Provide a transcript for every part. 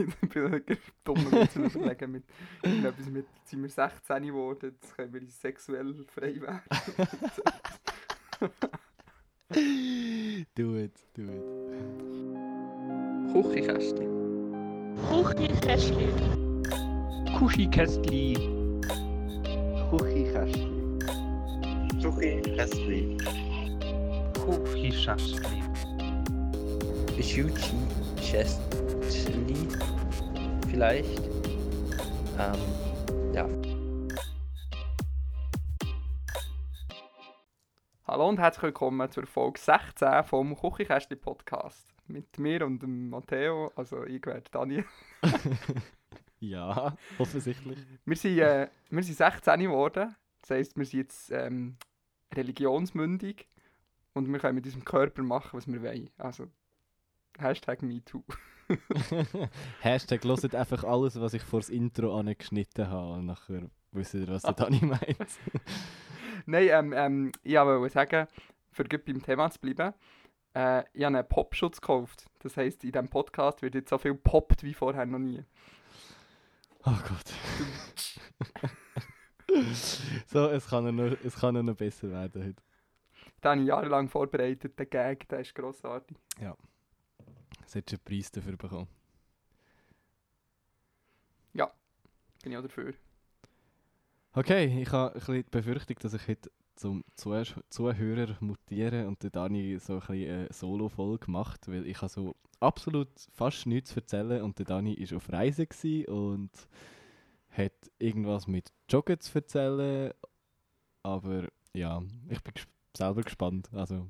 ich bin dumm Witz am überlegen mit irgendetwas mit, jetzt sind wir 16 geworden, jetzt können wir uns sexuell frei werden. do it, do it. Küchenkästchen. Kuchikästli. Kuschikästli. Küchenkästchen. Küchenkästli. Kuschikästli. Schuchi-Kästli. Vielleicht. Ähm, ja. Hallo und herzlich willkommen zur Folge 16 vom Küchenkästchen Podcast. Mit mir und dem Matteo, also ich werde Daniel. Ja, offensichtlich. Wir sind, äh, wir sind 16 geworden, das heisst, wir sind jetzt ähm, religionsmündig und wir können mit unserem Körper machen, was wir wollen. Also, Hashtag MeToo. Hashtag hört einfach alles, was ich vor das Intro angeschnitten habe. Und nachher wisst ihr, was der Dani meint. Nein, ähm, ähm, ich wollte sagen, für gut beim Thema zu bleiben, äh, ich habe einen Popschutz gekauft. Das heisst, in diesem Podcast wird jetzt so viel poppt wie vorher noch nie. Oh Gott. so, es kann, ja noch, es kann ja noch besser werden heute. Den habe ich jahrelang vorbereitet, der Gag, der ist grossartig. Es hat schon einen Preis dafür bekommen. Bin ich auch dafür. Okay, ich habe ein bisschen die Befürchtung, dass ich heute zum Zuh Zuhörer mutiere und der Dani so ein bisschen eine Solo-Folge macht, weil ich habe so absolut fast nichts zu erzählen und der Dani war auf Reise und hat irgendwas mit Joggen zu erzählen, aber ja, ich bin selber gespannt, also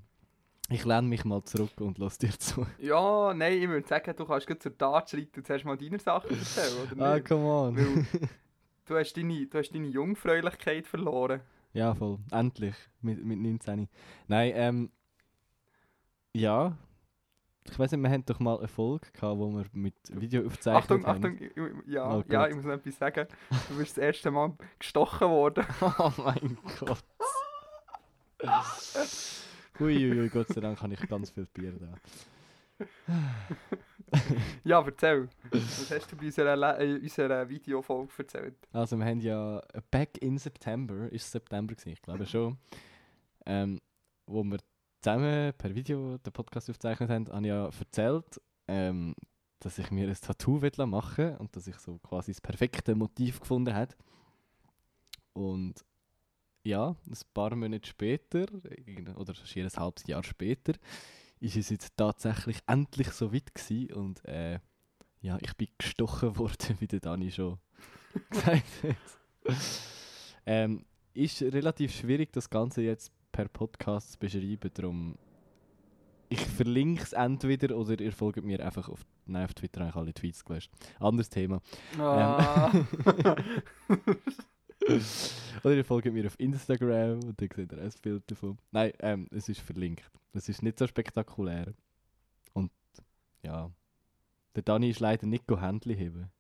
ich lehne mich mal zurück und lasse dir zu. Ja, nein, ich würde sagen, du kannst gleich zur Tat schreiten und zuerst mal deine Sachen erzählen, oder Ah, nicht? come on. Weil du hast, deine, du hast deine Jungfräulichkeit verloren. Ja, voll. Endlich. Mit, mit 19. Nein, ähm. Ja. Ich weiß nicht, wir haben doch mal eine Folge gehabt, wo wir mit Video aufzeichnet Achtung, haben. Achtung, ja, Oh ja, ich muss noch etwas sagen. Du bist das erste Mal gestochen worden. Oh mein Gott. Uiuiui, Gott sei Dank habe ich ganz viel Bier da. Ja, erzähl. Was hast du bei unserer, Le- äh, unserer Videofolge erzählt? Also wir haben ja back in September, ist September gewesen, ich glaube schon, ähm, wo wir zusammen per Video den Podcast aufgezeichnet haben, habe ich ja erzählt, ähm, dass ich mir ein Tattoo machen und dass ich so quasi das perfekte Motiv gefunden habe. Und ja, ein paar Monate später, oder schier ein halbes Jahr später, ist es jetzt tatsächlich endlich so weit gewesen und äh, ja, ich bin gestochen worden, wie der Dani schon gesagt hat. ähm, ist relativ schwierig, das Ganze jetzt per Podcast zu beschreiben, darum ich verlinke es entweder oder ihr folgt mir einfach auf, nein, auf Twitter, habe ich alle Tweets gelöscht. Anderes Thema. Ah. oder ihr folgt mir auf Instagram und dann seht ihr ein Bild davon. Nein, ähm, es ist verlinkt. Es ist nicht so spektakulär. Und ja, der Dani ist leider nicht Händchen heben.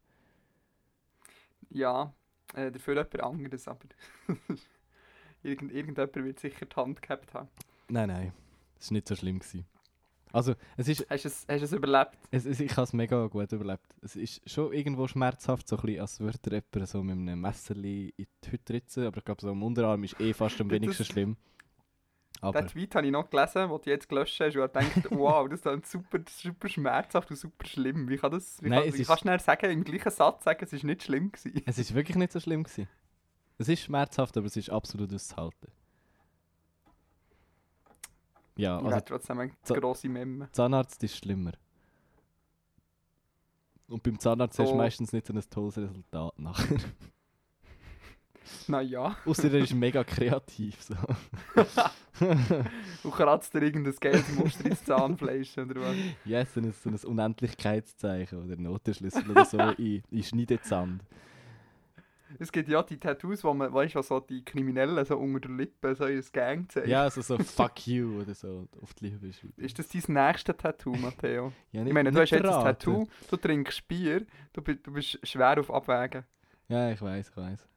ja, äh, dafür jemand anderes, aber Irgend, irgendjemand wird sicher die Hand gehabt haben. Nein, nein, es war nicht so schlimm. Gewesen. Also, es ist, Hast du es, hast du es überlebt? es, es, ich habe es mega gut überlebt. Es ist schon irgendwo schmerzhaft, so ein bisschen, als würde jemand so mit einem Messerli in die Hütte ritzen, aber ich glaube, so am Unterarm ist eh fast am wenigsten schlimm. Aber Den Tweet habe ich noch gelesen, den du jetzt gelöscht hast und habe gedacht, wow, das ist super, super schmerzhaft und super schlimm. Wie, kann das, wie, Nein, kann, wie kannst du schnell sagen, im gleichen Satz sagen, es ist nicht schlimm gewesen? es ist wirklich nicht so schlimm. Gewesen. Es ist schmerzhaft, aber es ist absolut auszuhalten. Ja, also trotzdem eine grosse Memme. Zahnarzt ist schlimmer. Und beim Zahnarzt hast So. du meistens nicht so ein tolles Resultat nachher. Naja, Außer er ist mega kreativ. So. du kratzt dir irgendein Geldmuster ins Zahnfleisch oder was? Ja, so ein, so ein Unendlichkeitszeichen oder Notenschlüssel oder so in, in Schneidezand. Es gibt ja die Tattoos, wo man, weißt du, was so die Kriminellen so unter der Lippe so ihr Gang zeigen. Ja, also so Fuck you oder so auf die schreiben. Ist das dein nächstes Tattoo, Matteo? Ja, Ich meine, du hast nicht jetzt ein. Tattoo, du trinkst Bier, du, du bist schwer auf Abwägen. Ja, ich weiß, ich weiß.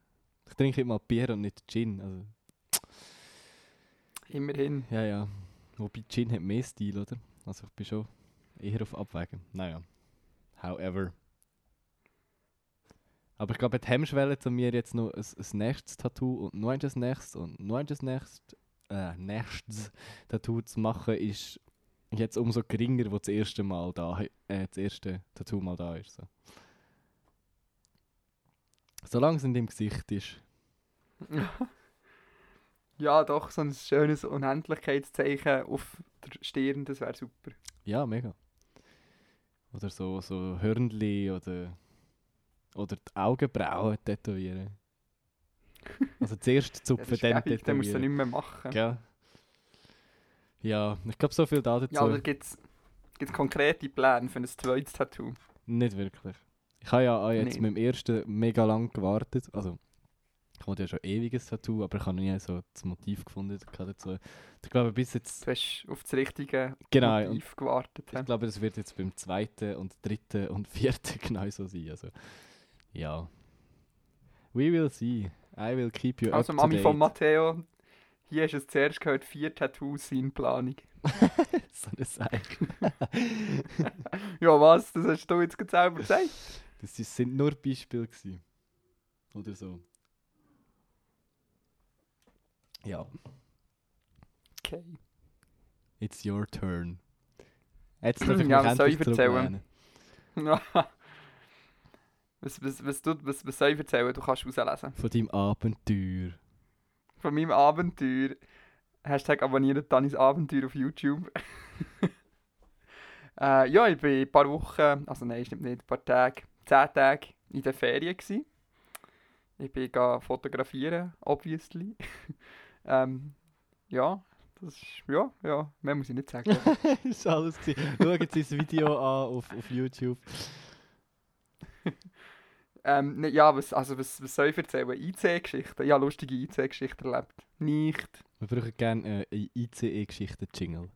Ich trinke immer Bier und nicht Gin. Also, Immerhin. ja, ja. Wobei Gin hat mehr Stil, oder? Also ich bin schon eher auf Abwägen. Naja. However. Aber ich glaube, die Hemmschwelle, zu mir jetzt noch ein, ein nächstes Tattoo und noch ein nächstes und noch ein nächstes, äh, nächstes Tattoo zu machen, ist jetzt umso geringer, wo das erste Mal da, äh, das erste Tattoo mal da ist. So. Solange es in dem Gesicht ist. Ja, doch, so ein schönes Unendlichkeitszeichen auf der Stirn, das wäre super. Ja, mega. Oder so, so Hörnli oder, oder die Augenbrauen tätowieren. Also zuerst Ja, zupfen, das ist dann gäbig, dann musst du tätowieren. nicht mehr machen. Gell? Ja, ich glaube, so viel da dazu. Ja, oder gibt es konkrete Pläne für ein zweites Tattoo? Nicht wirklich. Ich habe ja auch jetzt Nee. mit dem ersten mega lang gewartet. Also, ich wollte ja schon ewiges Tattoo, aber ich habe noch nie so das Motiv gefunden dazu. Ich glaube, bis jetzt. Du hast auf das richtige Genau, Motiv gewartet. ich glaube, das wird jetzt beim zweiten und dritten und vierten genau so sein. Also, ja. We will see. I will keep you Also, up to Mami date. von Matteo, hier hast du es zuerst gehört, vier Tattoos in Planung. so eine Seich. Ja, was? Das hast du jetzt selber gesagt? Das sind nur Beispiele gewesen. Oder so. Ja, Okay. it's your turn. Jetzt darf ich Ja, mich ich endlich erzählen? Was, was, was, du, was, was soll ich erzählen? Du kannst rauslesen. Von deinem Abenteuer. Von meinem Abenteuer. Hashtag abonniert Danis Abenteuer auf YouTube. äh, ja, ich bin ein paar Wochen, also nein, stimmt nicht, ein paar Tage, zehn Tage in der Ferien gsi. Ich bin fotografieren, obviously. ähm, ja, das ist, ja, ja, mehr muss ich nicht sagen. ist alles gewesen. Schaut sein Video an auf, auf YouTube. Ähm, ne, ja, was, also was, was soll ich erzählen? IC-Geschichten? Ja, lustige IC-Geschichten erlebt. Nicht. Wir brauchen gerne äh, eine ICE-Geschichte-Jingle.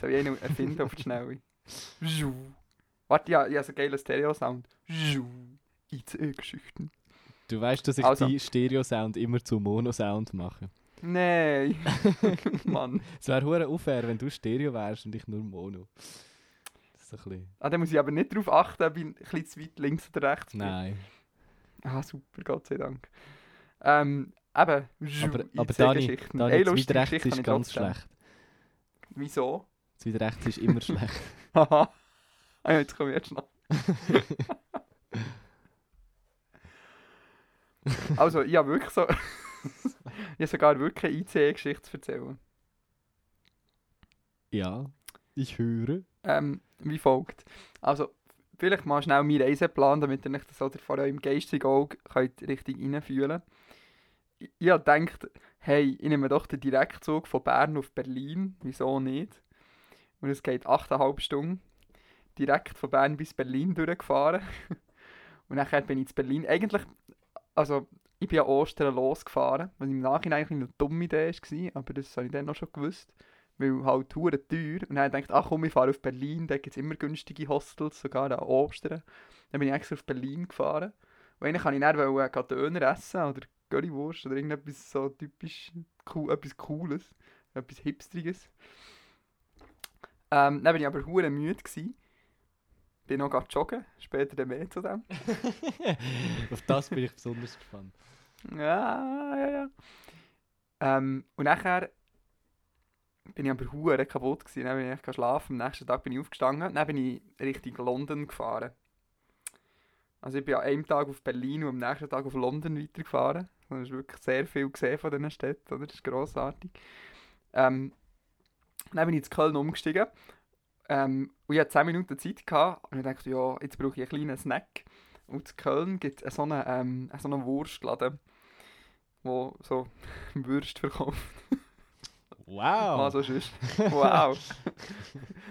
Soll ich einen erfinden auf die Schnelle? Warte, ja, ich habe so geilen Stereo-Sound. Zhu. IC-Geschichten. Du weißt, dass ich Also. die Stereo-Sound immer zu Mono-Sound mache. Nein. Mann. Es wäre hure unfair, wenn du Stereo wärst und ich nur Mono. So ein bisschen... Ah, da muss ich aber nicht darauf achten, ob ich ein bisschen zu weit links oder rechts bin. Nein. Ah, super, Gott sei Dank. Ähm, eben. Aber, aber Dani. Dani lustige weit rechts ist ganz schlecht. Wieso? Das weit rechts ist immer schlecht. Haha. Ah, jetzt komme ich jetzt noch. also, ich habe wirklich so. ich habe sogar wirklich eine ICE-Geschichte zu erzählen. Ja, ich höre. Ähm, wie folgt. Also, vielleicht mal schnell meinen Reiseplan, damit ihr euch das oder vor eurem geistigen Auge könnt richtig reinfühlen Ich, ich habe gedacht, hey, ich nehme doch den Direktzug von Bern auf Berlin. Wieso nicht? Und es geht 8,5 Stunden. Direkt von Bern bis Berlin durchgefahren. Und nachher bin ich in Berlin. Eigentlich, also, ich bin an Ostern losgefahren, was im Nachhinein eigentlich eine dumme Idee war, aber das habe ich dann noch schon gewusst weil halt hure teuer. Und dann gedacht, ach komm, ich fahre auf Berlin, da gibt es immer günstige Hostels, sogar an Ostern. Dann bin ich extra auf Berlin gefahren. Und eigentlich kann ich dann wollen, äh, Döner essen oder Currywurst oder irgendetwas so typisch cool, etwas Cooles, etwas Hipstriges. Ähm, dann bin ich aber hure müde gsi. Bin noch gerade joggen, später dann mehr zu dem. Auf das bin ich besonders gespannt. Ja, ja, ja. Ähm, und nachher bin ich aber hure kaputt gewesen. Dann bin ich schlafen. Am nächsten Tag bin ich aufgestanden. Dann bin ich Richtung London gefahren. Also ich bin an einem Tag auf Berlin und am nächsten Tag auf London weitergefahren. Das ist wirklich sehr viel gesehen von diesen Städten. Oder? Das ist grossartig. Ähm, dann bin ich in Köln umgestiegen. Ähm, und ich hatte 10 Minuten Zeit gehabt. Und ich dachte, ja, jetzt brauche ich einen kleinen Snack. Und in Köln gibt es so einen, ähm, so einen Wurstladen, wo so Würste verkauft. Wow! Also sonst. Wow.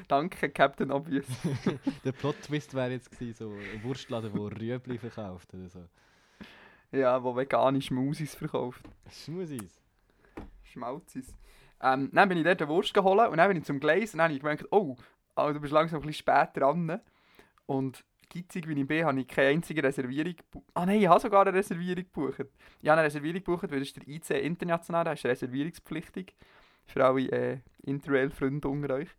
Danke, Captain Obvious. Der Plot-Twist wäre jetzt gewesen, so ein Wurstladen, der Rüebli verkauft oder so. Ja, wo vegane Schmusis verkauft. Schmusis. Schmalzis. Ähm, dann bin ich dort eine Wurst geholt und dann bin ich zum Gleis und dann habe ich gemerkt, oh, also du bist langsam ein bisschen spät dran. Und gitzig wie ich bin, habe ich keine einzige Reservierung. Ah nein, ich habe sogar eine Reservierung gebucht. Ich habe eine Reservierung gebucht, weil das ist der IC international, der ist reservierungspflichtig. Für alle äh, Interrail-Freunde unter euch.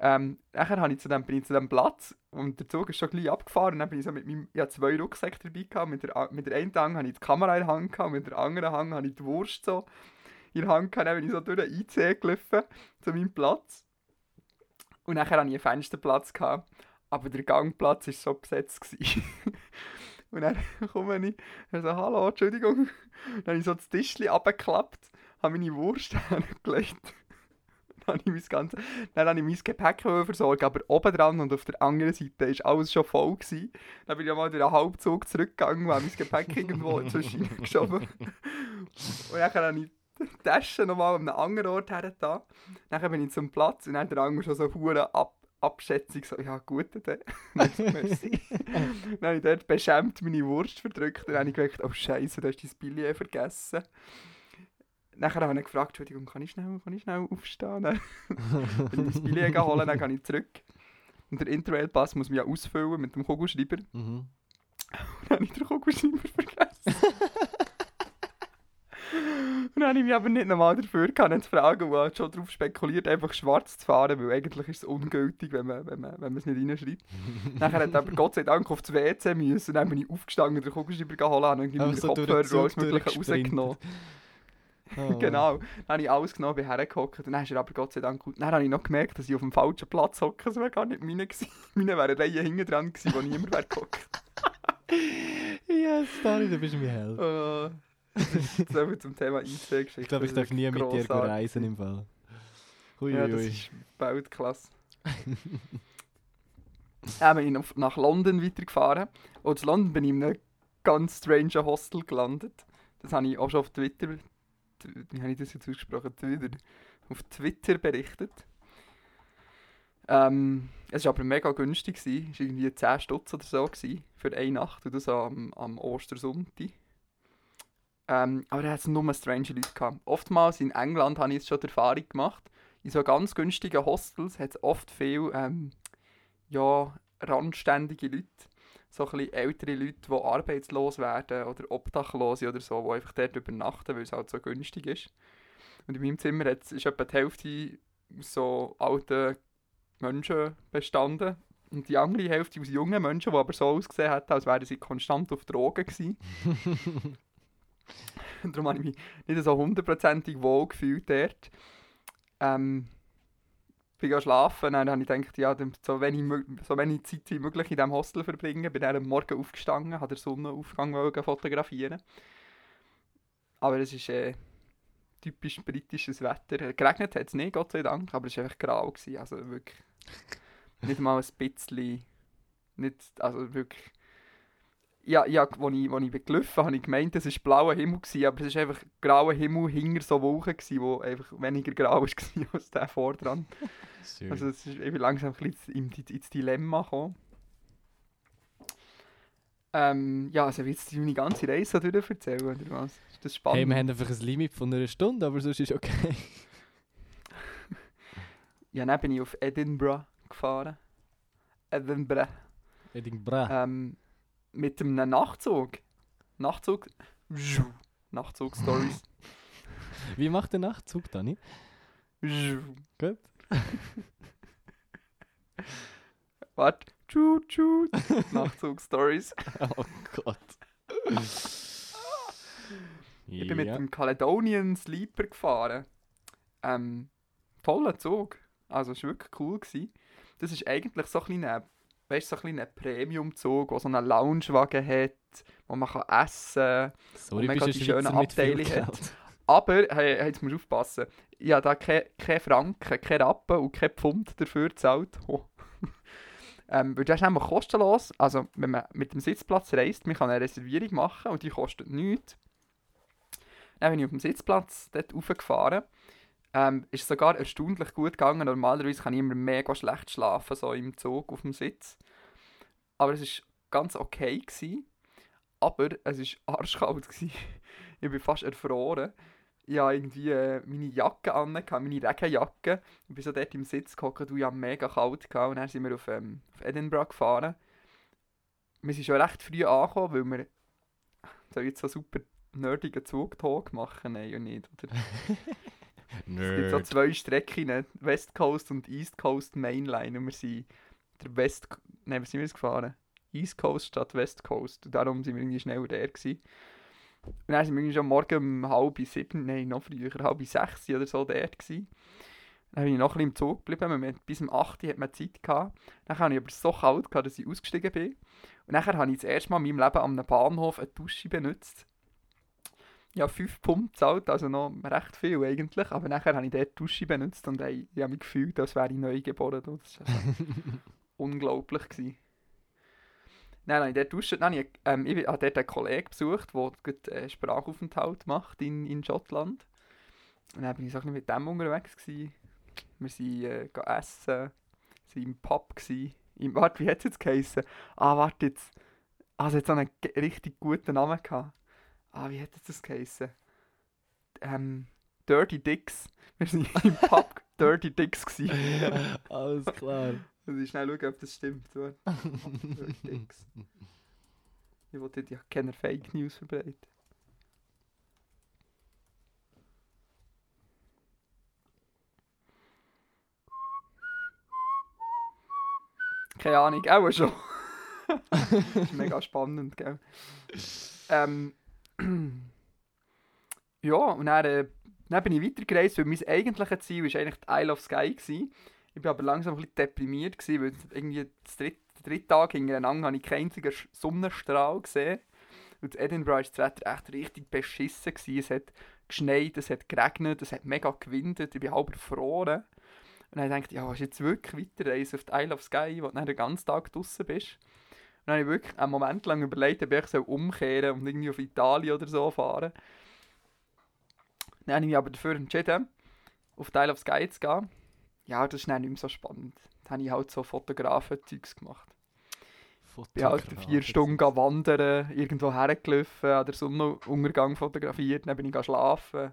Ähm, nachher habe ich zu dem, bin ich zu dem Platz und der Zug ist schon gleich abgefahren. Und dann bin ich so mit meinem, ich hatte zwei Rucksäcke dabei gehabt. Mit der, mit der einen Hand habe ich die Kamera in der Hand gehabt, mit der anderen Hand habe ich die Wurst so in der Hand gehabt. Dann bin ich so durch den IC gelaufen zu meinem Platz. Und nachher hatte ich einen Fensterplatz gehabt, aber der Gangplatz war so besetzt. Und dann komme ich und so, hallo, Entschuldigung. Dann habe ich so das Tischchen abgeklappt, habe meine Wurst hingelegt. Dann habe ich mein ganzes dann habe ich mein Gepäck versorgen, aber oben dran und auf der anderen Seite war alles schon voll. Gewesen. Dann bin ich mal durch den Halbzug zurückgegangen und mein Gepäck irgendwo zwischen geschoben. Und dann habe ich die Tasche nochmal an einem anderen Ort her da. Dann bin ich zum Platz und dann der andere schon so hure ab Abschätzung, so, ja gut, dann. Dann habe ich dort beschämt meine Wurst verdrückt und dann habe ich gedacht, oh Scheiße, du hast dein Billet vergessen. Nachher habe ich gefragt, Entschuldigung, kann ich schnell, kann ich schnell aufstehen? Dann bin ich das Billet holen, dann gehe ich zurück. Und der Interrail-Pass muss man ja ausfüllen mit dem Kugelschreiber. Mhm. Und dann habe ich den Kugelschreiber vergessen. Und dann habe ich mich aber nicht nochmal dafür gehabt, zu fragen, und schon darauf spekuliert, einfach schwarz zu fahren, weil eigentlich ist es ungültig, wenn man, wenn man, wenn man es nicht reinschreibt. Nachher hat aber Gott sei Dank auf das WC müssen, dann bin ich aufgestanden, den Kugelschreiber geholt und irgendwie Einfach meine so Kopfhörer und alles Mögliche rausgenommen. Oh. Genau. Dann habe ich alles genommen, bin hergehockt dann ist er aber Gott sei Dank gut. Dann habe ich noch gemerkt, dass ich auf dem falschen Platz hocke, das wäre gar nicht meine gewesen. Meine wäre eine Reihe hinten dran gewesen, wo niemand wäre gehockt. Yes, Dani, du bist mein Held. Das ist so viel zum Thema IC-Geschichte. Ich glaube, ich darf nie mit dir reisen im Fall. Hui, Ja, das ist Weltklasse. Dann bin ich nach London weitergefahren. Und in London bin ich in einem ganz strange Hostel gelandet. Das habe ich auch schon auf Twitter, wie habe ich das jetzt ausgesprochen? Twitter, auf Twitter berichtet. Ähm, es war aber mega günstig. Es war irgendwie 10 Stutz oder so gewesen für eine Nacht. Und das am, am Ostersonntag. Ähm, aber da hat es nur strange Leute gehabt. Oftmals in England habe ich jetzt schon die Erfahrung gemacht, in so ganz günstigen Hostels hat es oft viel ähm, ja, randständige Leute. So ein bisschen ältere Leute, die arbeitslos werden oder Obdachlose oder so, die einfach dort übernachten, weil es halt so günstig ist. Und in meinem Zimmer ist etwa die Hälfte aus so alten Menschen bestanden. Und die andere Hälfte aus jungen Menschen, die aber so ausgesehen hätten, als wären sie konstant auf Drogen gewesen. Darum habe ich mich nicht so hundertprozentig wohl gefühlt dort. Ähm, bin schlafen, dann habe ich gedacht, ja, so wenig, so wenig Zeit wie möglich in diesem Hostel verbringen. Bin dann am Morgen aufgestanden, habe den Sonnenaufgang fotografieren. Aber es ist äh, typisch britisches Wetter. Geregnet hat es nicht, Gott sei Dank, aber es war einfach grau. Also wirklich nicht mal ein bisschen, nicht, also wirklich ja, ja, als ich, als ich bin gelaufen habe ich gemeint, es war blauer Himmel, gewesen, aber es war einfach grauer Himmel hinter so Wolken, gewesen, wo einfach weniger grau war als der vor dran. Schön. Also es ist, bin langsam ein bisschen ins, Dilemma gekommen. Ähm, ja, also willst du meine ganze Reise durch erzählen, oder was? Ist das spannend? hey, wir haben einfach ein Limit von einer Stunde, aber sonst ist okay. Ja, dann bin ich auf Edinburgh gefahren. Edinburgh. Edinburgh. Ähm, mit einem Nachtzug. Nachtzug. Nachtzug-Stories. Wie macht der Nachtzug, Dani? Gut. Warte. Tschu, tschu. Nachtzug-Stories. Oh Gott. Ich bin mit dem Caledonian Sleeper gefahren. Ähm, toller Zug. Also, es war wirklich cool. Gewesen. Das ist eigentlich so ein kleiner, weißt, so ein Premium-Zug, der so einen Loungewagen hat, wo man kann essen kann. Bist du die schönen Abteile hat. Aber, hey, jetzt musst du aufpassen. Ich habe da keine kein Franken, keine Rappen und kein Pfund dafür gezahlt. Oh. ähm, weil das ist nämlich kostenlos. Also, wenn man mit dem Sitzplatz reist, man kann eine Reservierung machen und die kostet nichts. Dann bin ich auf dem Sitzplatz dort raufgefahren. Ähm, ist sogar erstaunlich gut gegangen. Normalerweise kann ich immer mega schlecht schlafen, so im Zug auf dem Sitz. Aber es war ganz okay. Gewesen. Aber es war arschkalt. Ich bin fast erfroren. Ich hatte irgendwie äh, meine Jacke an, meine Regenjacke. Ich bin so dort im Sitz gehockt und ich hatte mega kalt. Gehabt. Und dann sind wir auf, ähm, auf Edinburgh gefahren. Wir sind schon recht früh angekommen, weil wir so jetzt so super nerdigen Zugtalk machen. Nein, ja nicht. Oder? Es gibt so Nerd. zwei Strecken, West Coast und East Coast Mainline. Und wir sind der West... Nein, was sind wir jetzt gefahren? East Coast statt West Coast. Und darum sind wir irgendwie schneller der gewesen. Und dann sind wir irgendwie schon morgen um halb sieben, nein, noch früher, halb sechs oder so dort gewesen. Dann bin ich noch ein bisschen im Zug geblieben. Wir hatten- Bis um 8 Uhr hat man Zeit gehabt. Dann hatte ich aber so kalt, gehabt, dass ich ausgestiegen bin. Und dann habe ich das erste Mal in meinem Leben an einem Bahnhof eine Dusche benutzt. Ja, 5 Pumpen gezahlt, also noch recht viel eigentlich. Aber nachher habe ich dort die Dusche benutzt und ey, ich habe mich gefühlt, als wäre ich neu geboren. Das war also unglaublich. Gewesen. Dann habe ich dort duscht. Dann habe ich, ähm, ich habe dort einen Kollegen besucht, der gerade einen Sprachaufenthalt macht in, in Schottland. Und dann bin ich so ein mit dem unterwegs. Gewesen. Wir sind äh, essen, sind im Pub. Gewesen. Im, warte, wie hat es jetzt geheißen? Ah, warte jetzt. Ah, es hat so einen richtig guten Namen gehabt. Ah, wie hat das geheißen? Ähm, Dirty Dicks. Wir sind im Pub Dirty Dicks. Gewesen. Alles klar. Muss ich schnell schauen, ob das stimmt. Dirty Dicks. Ich wollte ja keine Fake News verbreiten. Keine Ahnung, auch schon. das ist mega spannend, gell? Ähm, ja, und dann, äh, dann bin ich weitergereist, weil mein eigentliches Ziel war eigentlich die Isle of Skye. Gewesen. Ich war aber langsam ein bisschen deprimiert, gewesen, weil irgendwie dritte, den Tag hintereinander habe ich keinen einzigen Sonnenstrahl gesehen. Und in Edinburgh war das Wetter echt richtig beschissen. Gewesen. Es hat geschneit, es hat geregnet, es hat mega gewindet, ich bin halb erfroren. Und dann habe ich ja, willst du jetzt wirklich weiterreisen auf die Isle of Skye, wo du dann den ganzen Tag draußen bist? Dann habe ich wirklich einen Moment lang überlegt, ob ich so umkehren und irgendwie auf Italien oder so fahren. Dann habe ich mich aber dafür entschieden, auf Isle of Skye zu gehen. Ja, das ist dann nicht mehr so spannend. Dann habe ich halt so Fotografen-Zeugs gemacht. Ich bin halt vier Stunden wandern, irgendwo hergelaufen, an der Sonnenuntergang fotografiert, dann bin ich schlafen.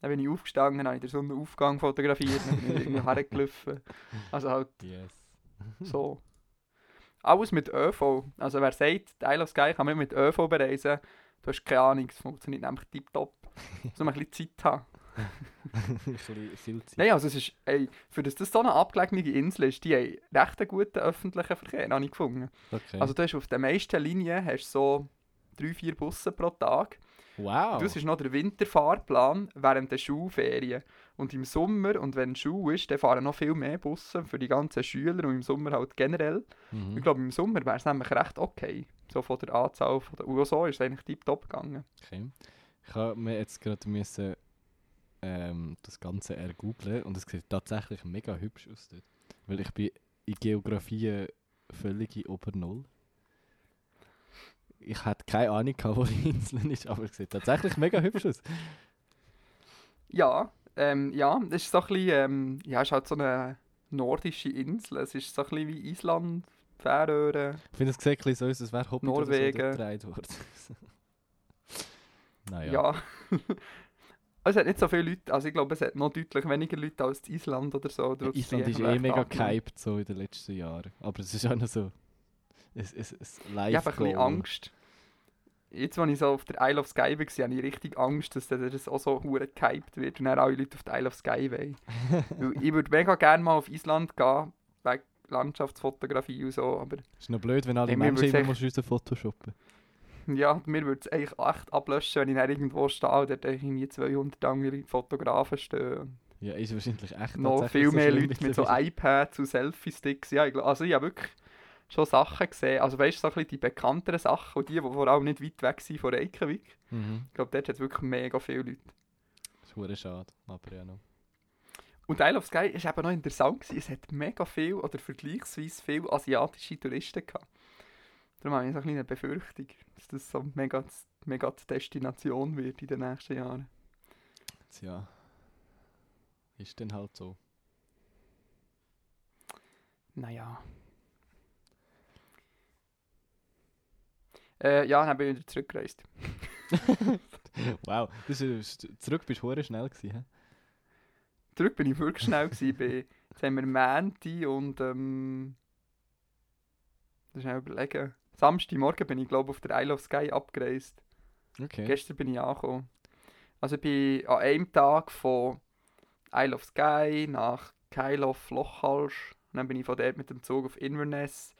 Dann bin ich aufgestanden, dann habe ich den Sonnenaufgang fotografiert, dann bin ich irgendwo hergelaufen. Also halt Yes. so. Alles mit ÖV. Also wer sagt, Isle of Skye kann man mit ÖV bereisen, du hast keine Ahnung, es funktioniert nämlich tiptop. Muss man ein bisschen Zeit haben. ein bisschen viel Zeit. Nein, also es ist, ey, für das das so eine abgelegene Insel ist, die haben recht einen guten öffentlichen Verkehr, habe ich gefunden. Okay. Also du hast auf den meisten Linien hast so drei, vier Busse pro Tag. wow. Das ist noch der Winterfahrplan während der Schulferien. Und im Sommer, und wenn Schule ist, dann fahren noch viel mehr Busse für die ganzen Schüler und im Sommer halt generell. Mhm. Ich glaube, im Sommer wäre es nämlich recht okay. So von der Anzahl. Von der, so ist es eigentlich tiptop gegangen. Okay. Ich habe mir jetzt gerade müssen, ähm, das Ganze ergooglen und es sieht tatsächlich mega hübsch aus dort. Weil ich bin in Geografie äh, völlige Obernull. Ich hatte keine Ahnung, wo die Insel ist, aber es sieht tatsächlich mega hübsch aus. Ja, ähm, ja, das ist so ein bisschen, ähm, ja, es ist halt so eine nordische Insel. Es ist so ein bisschen wie Island, Färöer. Ich finde, es sieht ein so aus, als wäre Hobbit Norwegen. oder so gedreht worden. naja. Ja. es hat nicht so viele Leute, also ich glaube, es hat noch deutlich weniger Leute als Island oder so. Ja, Island ist eh mega gehypt so in den letzten Jahren. Aber es ist auch noch so. Es es es live Ich habe ein bisschen Angst. Jetzt, als ich so auf der Isle of Skye war, habe ich richtig Angst, dass das auch so hure gehypt wird und dann alle Leute auf die Isle of Skye wollen. Ich würde mega gerne mal auf Island gehen, wegen Landschaftsfotografie und so, aber ist noch blöd, wenn alle mir Menschen immer echt- unseren photoshoppen. ja, mir würde es eigentlich echt ablöschen, wenn ich dann irgendwo stehe und dort irgendwie 200 andere Fotografen stehen. Ja, ist wahrscheinlich echt Noch viel so mehr schlimm Leute mit so iPads und Selfie-Sticks. Ja, also ich habe wirklich schon Sachen gesehen, also weißt du, so ein bisschen die bekannteren Sachen und die, die vor allem nicht weit weg sind von Reykjavik. Mhm. Ich glaube, dort hat es wirklich mega viele Leute. Das ist schade, aber ja noch. Und Isle of Skye war eben noch interessant. Gewesen. Es hat mega viel oder vergleichsweise viele asiatische Touristen gehabt. Darum habe ich so eine kleine Befürchtung, dass das so mega, mega die Destination wird in den nächsten Jahren. Ja. Ist dann halt so. Naja. Äh, ja, dann bin ich wieder zurückgereist. wow, das ist, zurück bist du schnell gewesen, hä? Zurück bin ich wirklich schnell gewesen. Bin, jetzt haben wir Mänti und ähm, das schnell überlegen. Samstagmorgen bin ich glaube auf der Isle of Skye abgereist. Okay. Gestern bin ich angekommen. Also ich bin an einem Tag von Isle of Skye, nach Kailof, Lochhalsch. Und dann bin ich von dort mit dem Zug auf Inverness,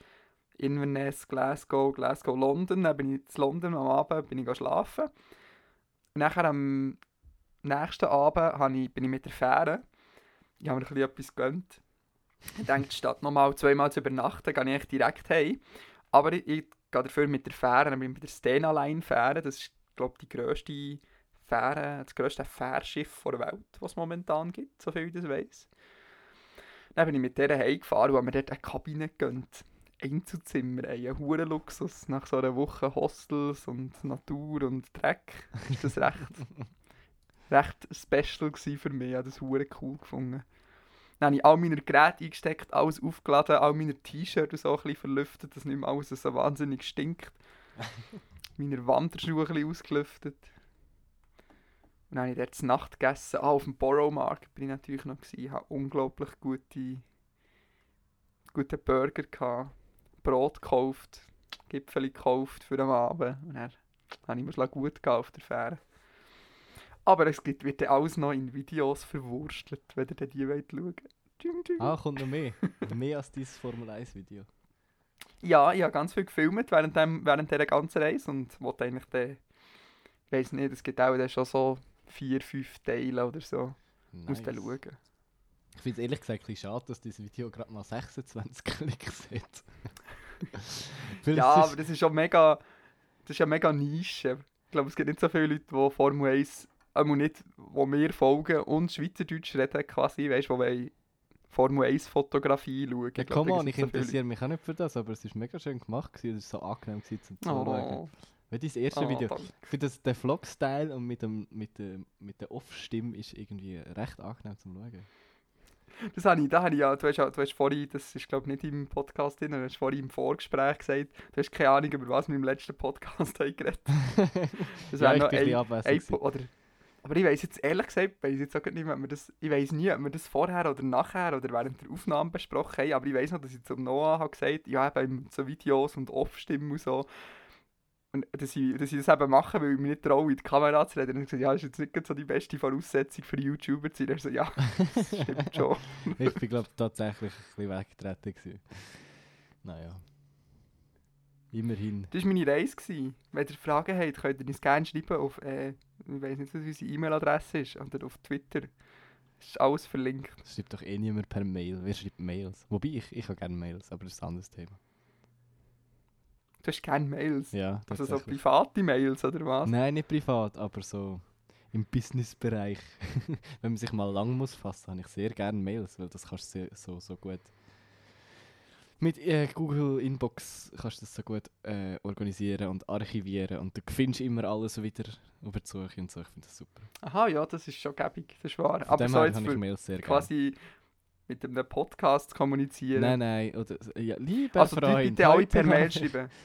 Inverness, Glasgow, Glasgow, London. Dann bin ich in London am Abend bin ich schlafen. Und nachher am nächsten Abend ich, bin ich mit der Fähre. Ich habe mir etwas gegönnt. Ich denke, statt nochmal zweimal zu übernachten, gehe ich direkt heim. Aber ich, ich gehe dafür mit der Fähre, dann bin ich mit der Stena Line Fähre. Das ist, glaube ich, die grösste Fähre, das grösste Fährschiff der Welt, was es momentan gibt, soviel ich das weiss. Dann bin ich mit der heimgefahren und habe mir dort eine Kabine gegönnt. Einzelzimmer, ey, ein hoher Luxus. Nach so einer Woche Hostels und Natur und Dreck ist das recht, recht special für mich. Ich habe das hure cool gefunden. Dann habe ich all meine Geräte eingesteckt, alles aufgeladen, all meine T-Shirts und so ein bisschen verlüftet, dass nicht mehr alles so wahnsinnig stinkt. meine Wanderschuhe ein bisschen ausgelüftet. Und dann habe ich dort zur Nacht gegessen. Ah, auf dem Borough Market bin ich natürlich noch. Gewesen. Ich hatte unglaublich gute, gute Burger. Gehabt. Brot gekauft, Gipfeli gekauft für den Abend. Und dann habe ich mir gut gehabt auf der Fähre. Aber es gibt, wird alles noch in Videos verwurstelt, wenn ihr die wollt schauen Ding, ding. Ah, kommt noch mehr. mehr als dieses Formel 1 Video. Ja, ich habe ganz viel gefilmt während, dem, während dieser ganzen Reise und wollte eigentlich den, ich weiß nicht, es gibt auch schon so vier, fünf Teile oder so. Nice. Muss dann schauen. Ich finde es ehrlich gesagt ein schade, dass dieses Video gerade mal 26 Klicks hat. Ja, aber das ist ja mega, das ist ja mega Nische. Ich glaube, es gibt nicht so viele Leute, die Formel 1, einmal nicht, wo mir folgen und Schweizerdeutsch reden quasi, weißt du, die Formel 1 Fotografie schauen. Ja, Ich komm on, ich viele interessiere mich auch nicht für das, aber es ist mega schön gemacht gewesen, es war so angenehm gewesen zum Leute. Zuschauen. Oh, Weil dein erste oh, Video, danke. ich finde das- der Vlog-Style und mit, dem, mit, der, mit der Off-Stimme ist irgendwie recht angenehm zum Schauen. Das habe ich, da habe ich ja, du hast, ja- du hast vorhin, das ist glaube ich nicht im Podcast drin, du hast vorhin im Vorgespräch gesagt, du hast keine Ahnung, über was wir im letzten Podcast haben geredet. Das ja, noch ein ein, oder, aber ich weiß jetzt ehrlich gesagt, weiss jetzt auch nicht mehr, ob wir das, ich weiß nie, ob wir das vorher oder nachher oder während der Aufnahme besprochen haben, aber ich weiß noch, dass ich zum Noah habe gesagt ja, eben in so Videos und Off-Stimmen und so, und dass ich, dass ich das eben mache, weil ich mich nicht traue, in die Kamera zu reden. Und ich gesagt, ja, das ist jetzt nicht so die beste Voraussetzung für YouTuber zu sein. Er so, ja, das stimmt schon. ich bin glaube tatsächlich ein bisschen weggetreten. Gewesen. Naja. Immerhin. Das war meine Reise. Gewesen. Wenn ihr Fragen habt, könnt ihr uns gerne schreiben auf, äh, ich weiß nicht, was unsere E-Mail-Adresse ist, oder auf Twitter. Das ist alles verlinkt. Das schreibt doch eh niemand per Mail. Wer schreibt Mails? Wobei, ich, ich habe gerne Mails, aber das ist ein anderes Thema. Du hast gerne Mails. Ja, also so private Mails, oder was? Nein, nicht privat, aber so im Businessbereich. Wenn man sich mal lang muss fassen, habe ich sehr gerne Mails, weil das kannst du so, so gut mit äh, Google Inbox kannst du das so gut äh, organisieren und archivieren und du findest immer alles wieder über die Suche und so. Ich finde das super. Aha, ja, das ist schon gäbig, das ist wahr. Von Aber so jetzt habe ich für Mails sehr gerne. quasi mit einem Podcast kommunizieren. Nein, nein, oder, ja, lieber also Freund, bitte alle per Mail schreiben.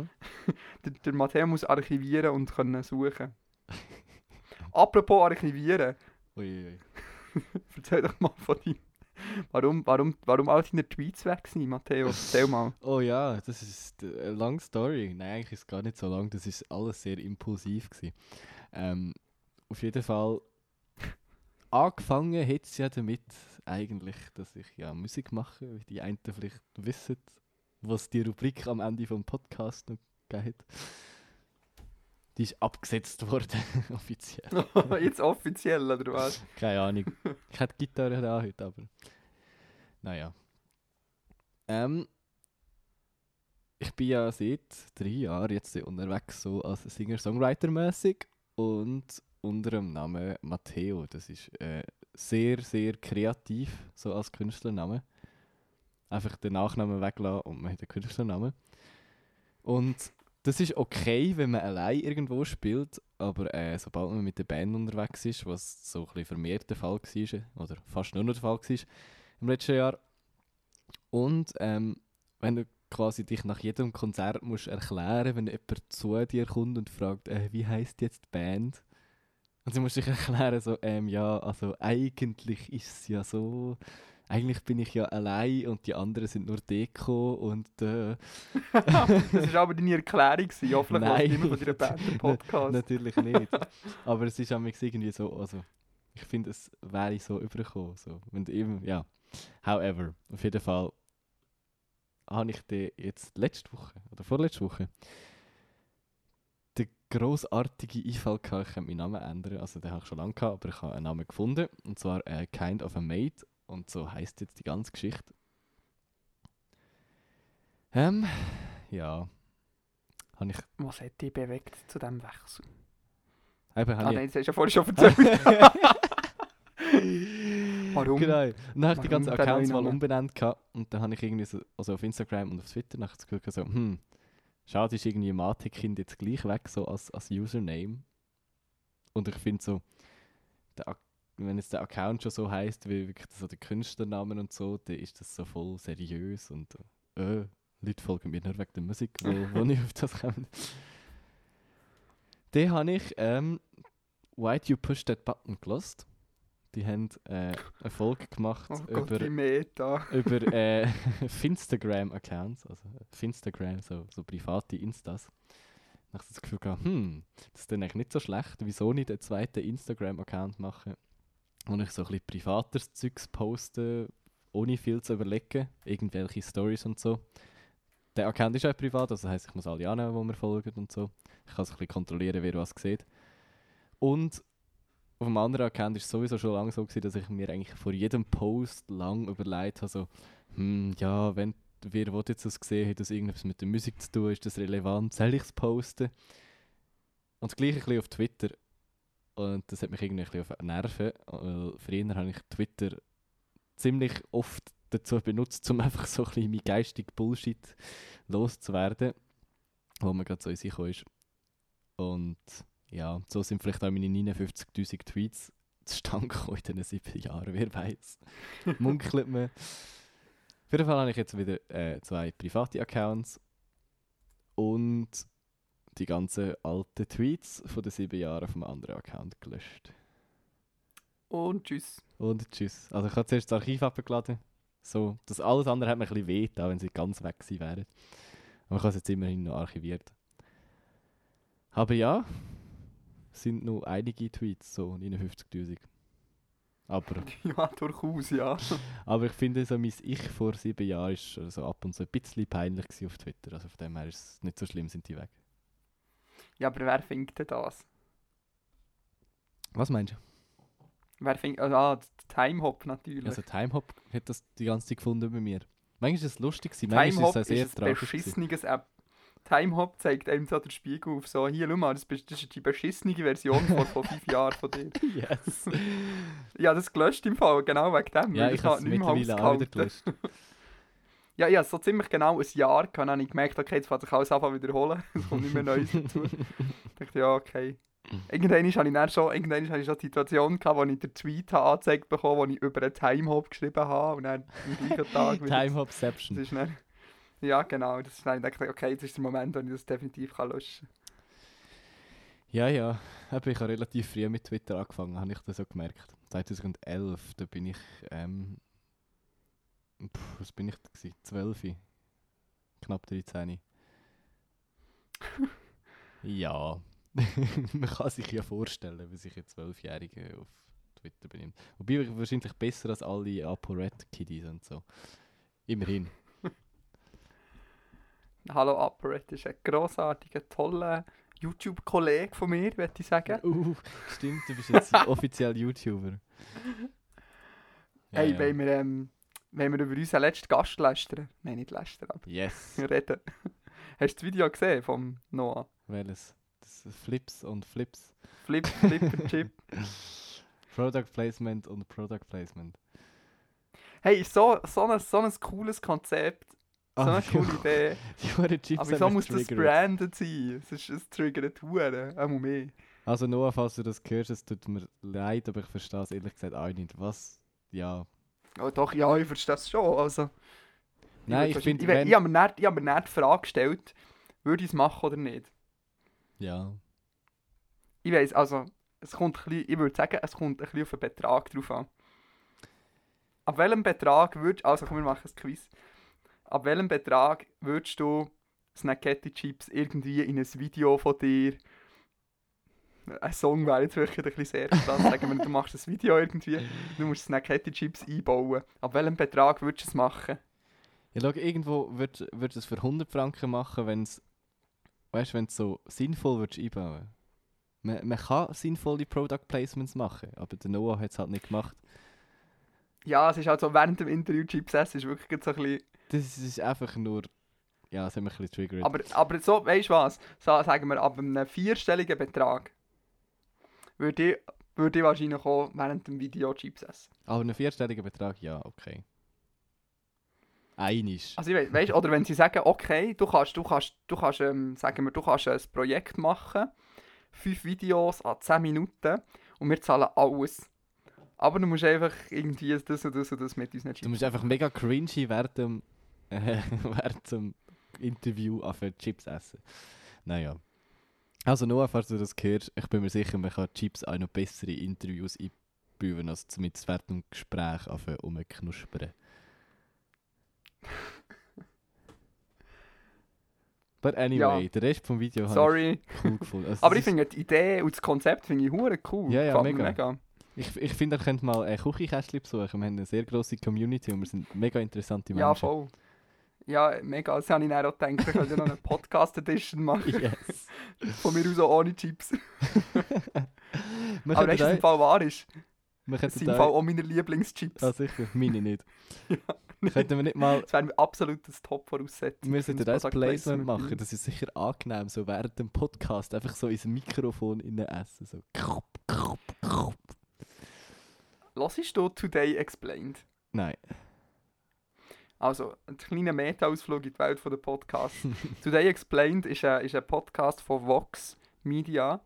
Hm? der, der Matteo muss archivieren und können suchen. Apropos archivieren, Ui, ui, ui. erzähl doch mal von deinem... Warum, warum, warum all deine Tweets weg sind, Matteo? Erzähl mal. Oh ja, das ist äh, eine lange Story. Nein, eigentlich ist es gar nicht so lang. Das ist alles sehr impulsiv gewesen. Ähm, auf jeden Fall angefangen hat es ja damit eigentlich, dass ich ja Musik mache, wie die einen vielleicht wissen, was die Rubrik am Ende vom Podcast noch gegeben hat. Die ist abgesetzt worden, offiziell. Jetzt offiziell, oder was? Keine Ahnung. Ich hätte die Gitarre da heute, aber. Naja. Ähm. Ich bin ja seit drei Jahren jetzt unterwegs, so als Singer-Songwriter-mäßig und unter dem Namen Matteo. Das ist äh, sehr, sehr kreativ, so als Künstlername. Einfach den Nachnamen weglassen und man hat einen Künstlernamen. Und das ist okay, wenn man allein irgendwo spielt, aber äh, sobald man mit der Band unterwegs ist, was so ein bisschen vermehrt der Fall war, oder fast nur noch der Fall war im letzten Jahr, und ähm, wenn du quasi dich nach jedem Konzert musst erklären, wenn jemand zu dir kommt und fragt, äh, wie heißt jetzt die Band? Und du musst dich erklären, so, ähm, ja, also eigentlich ist es ja so, eigentlich bin ich ja allein und die anderen sind nur Deko und äh, das war aber deine Erklärung. gewesen. Hoffentlich Nein. hört niemand von deiner Band Podcast. Natürlich nicht. Aber es ist am irgendwie so, also, Ich finde, es wäre so übergekommen. So. Du eben, ja. However, auf jeden Fall habe ich den jetzt letzte Woche oder vorletzte Woche den grossartigen Einfall gehabt, ich könnte meinen Namen ändern. Also den habe ich schon lange gehabt, aber ich habe einen Namen gefunden. Und zwar äh, Kind of a Maid. Und so heißt jetzt die ganze Geschichte. Ähm, ja. Habe ich. Was hat dich bewegt zu diesem Wechsel? Eben, Ah habe nein, ich das hast du ja vorhin schon erzählt. Warum? Genau. Und dann habe ich die ganzen Accounts mal umbenannt gehabt. Und dann habe ich irgendwie so, also auf Instagram und auf Twitter nachher das Gefühl gehabt, so, hm, schade ist irgendwie Mate-Kind jetzt gleich weg, so als, als Username. Und ich finde so, der, Ak- wenn jetzt der Account schon so heißt wie wirklich so der Künstlernamen und so, dann ist das so voll seriös und äh, Leute folgen mir nur wegen der Musik, wo, wo nicht auf das kommen. Den habe ich ähm, Why'd You Push That Button gelost. Die haben äh, eine Folge gemacht Oh Gott, über über äh, Finstagram-Accounts, also Finstagram, so, so private Instas. Dann habe ich das Gefühl gehabt, hm, das ist dann eigentlich nicht so schlecht, wieso nicht einen zweiten Instagram-Account machen, wo ich so ein bisschen privateres Zeugs poste, ohne viel zu überlegen, irgendwelche Stories und so. Der Account ist auch privat, also heisst, ich muss alle annehmen, die mir folgen und so. Ich kann so ein bisschen kontrollieren, wer was sieht. Und auf dem anderen Account war es sowieso schon lange so, gewesen, dass ich mir eigentlich vor jedem Post lang überlegt habe, so, hm, ja, wenn wer will jetzt das gesehen hat, dass irgendetwas mit der Musik zu tun ist, das relevant, soll ich es posten? Und das gleiche ein bisschen auf Twitter. Und das hat mich irgendwie ein bisschen auf die Nerven, weil früher habe ich Twitter ziemlich oft dazu benutzt, um einfach so ein bisschen mein geistigen Bullshit loszuwerden, wo mir gerade so in sich ist. Und ja, so sind vielleicht auch meine 59'000 Tweets zustande gekommen in diesen sieben Jahren, wer weiß. Munkelt man. Auf jeden Fall habe ich jetzt wieder äh, zwei private Accounts und die ganzen alten Tweets von den sieben Jahren vom anderen Account gelöscht. Und tschüss. Und tschüss. Also ich habe zuerst das Archiv abgeladen. So, das alles andere hat mir ein bisschen weh getan, wenn sie ganz weg gewesen wären. Aber ich habe es jetzt immerhin noch archiviert. Aber ja, es sind noch einige Tweets, so 59'000. Aber, Ja, durchaus, ja. aber ich finde, so mein Ich vor sieben Jahren ist also ab und zu ein bisschen peinlich auf Twitter. Also von dem her ist es nicht so schlimm, sind die weg. Ja, aber wer findet denn das? Was meinst du? Wer findet... Also, ah, Timehop natürlich. Also Timehop hat das die ganze Zeit gefunden bei mir. Manchmal ist es lustig manchmal Timehop ist es sehr tragisch. beschissenes App. Timehop zeigt einem so den Spiegel auf, so, hier, schau mal, das ist die beschissene Version von vor fünf Jahren von dir. Yes. Ja, das gelöscht im Fall, genau wegen dem. Ja, ich habe es mittlerweile auch wieder gelöscht. Ja, ja, so ziemlich genau ein Jahr gehabt, habe ich gemerkt, okay, jetzt fängt sich alles an wiederholen. Es kommt nicht mehr Neues dazu. ich dachte, ja, okay. Irgendwann habe ich dann schon, irgendwann habe ich schon die Situation gehabt, wo ich den Tweet habe angezeigt bekommen wo ich über einen Timehop geschrieben habe und dann am gleichen Tag wieder... Das Timehopception. ist dann, ja, genau. Das ist dann, ich dachte, okay, jetzt ist der Moment, wo ich das definitiv kann löschen Ja, ja. Eben, ich habe relativ früh mit Twitter angefangen, habe ich das so gemerkt. 2011, da bin ich, ähm, pff, was bin ich da gewesen? 12, knapp 13. ja, man kann sich ja vorstellen, wie sich ein Zwölfjähriger auf Twitter benimmt. Wobei wahrscheinlich besser als alle ApoRed-Kiddies und so. Immerhin. Hallo Apparat ist ein grossartiger, toller YouTube-Kollege von mir, würde ich sagen. Uh, stimmt, du bist jetzt offiziell YouTuber. Ja, hey, ja. Wenn, wir, ähm, wenn wir über unseren letzten Gast lästern, nein, nicht lästern, aber Yes. reden. Hast du das Video gesehen vom Noah? Welches? Das Flips und Flips. Flip, Flipper Chip. Product Placement und Product Placement. Hey, so, so, ein, so ein cooles Konzept, so eine coole Idee. Aber wieso muss das branded sein? Es, ist, es triggert Huren, einmal mehr. Also Noah, falls du das hörst, es tut mir leid, aber ich verstehe es ehrlich gesagt auch nicht. Was? Ja. Oh, doch, ja, ich verstehe das schon. Also, Nein, würd ich finde, wahrscheinlich- wenn... ich, ich habe mir, nicht- ich hab mir nicht die Frage gestellt, würde ich es machen oder nicht. Ja. Ich weiß, also, es kommt ein bisschen, ich würde sagen, es kommt ein bisschen auf den Betrag drauf an. Ab welchem Betrag würdest also komm, wir machen ein Quiz. Ab welchem Betrag würdest du Snackety Chips irgendwie in ein Video von dir ein Song wäre jetzt wirklich ein bisschen sehr krass. Sagen wir, du machst ein Video irgendwie, du musst Snack-Chips einbauen. Ab welchem Betrag würdest du es machen? Ja, schau, irgendwo würdest würd es für 100 Franken machen, wenn es, weißt du, wenn es so sinnvoll würdest einbauen. Man, man kann sinnvolle Product Placements machen, aber der Noah hat es halt nicht gemacht. Ja, es ist halt so, während dem Interview Chips essen, ist wirklich so ein bisschen... Das ist einfach nur, ja, es hat mich ein bisschen triggert. Aber, aber so, weißt du was? So, sagen wir, ab einem vierstelligen Betrag würde ich, würde ich wahrscheinlich auch während dem Video Chips essen. Aber einen vierstelligen Betrag, ja, okay. Einisch. Also ich weißt, oder wenn sie sagen, okay, du kannst, du kannst, du kannst, ähm, sagen wir, du kannst ein Projekt machen, fünf Videos an 10 Minuten und wir zahlen alles. Aber du musst einfach irgendwie das und das und das mit unseren Du Chips. musst einfach mega cringy während dem, äh, während dem Interview auf Chips essen. Naja. Also Noah, falls du das hörst, ich bin mir sicher, man kann Chips auch noch bessere Interviews einbauen, als mit dem Gespräch auf rumknuspern. But anyway, Ja. der Rest vom Video Sorry. ich cool gefunden. Also Aber ich finde die Idee und das Konzept finde ich hure cool. Ja, ja, mir mega. Ich, ich finde, ihr könnt mal ein Küchenkästchen besuchen. Wir haben eine sehr grosse Community und wir sind mega interessante Ja, Menschen. voll. Ja, mega. Das habe ich dann auch gedacht. Ich könnte noch eine Podcast-Edition machen. Yes. Von mir aus auch ohne Chips. Aber weißt du, was im Fall wahr ist? wir Das sind im Fall auch meine Lieblingschips. Ah, sicher. Meine nicht. Könnten wir nicht mal... Das wäre absolut das Top-Voraussetzung. Wir sollten ein das Placement machen. Das ist sicher angenehm, so während dem Podcast einfach so ins Mikrofon innen essen. So. krupp, krupp, krupp. Hörst du Today Explained? Nein. Also, ein kleiner Meta-Ausflug in die Welt der Podcasts. Today Explained ist ein, ist ein Podcast von Vox Media,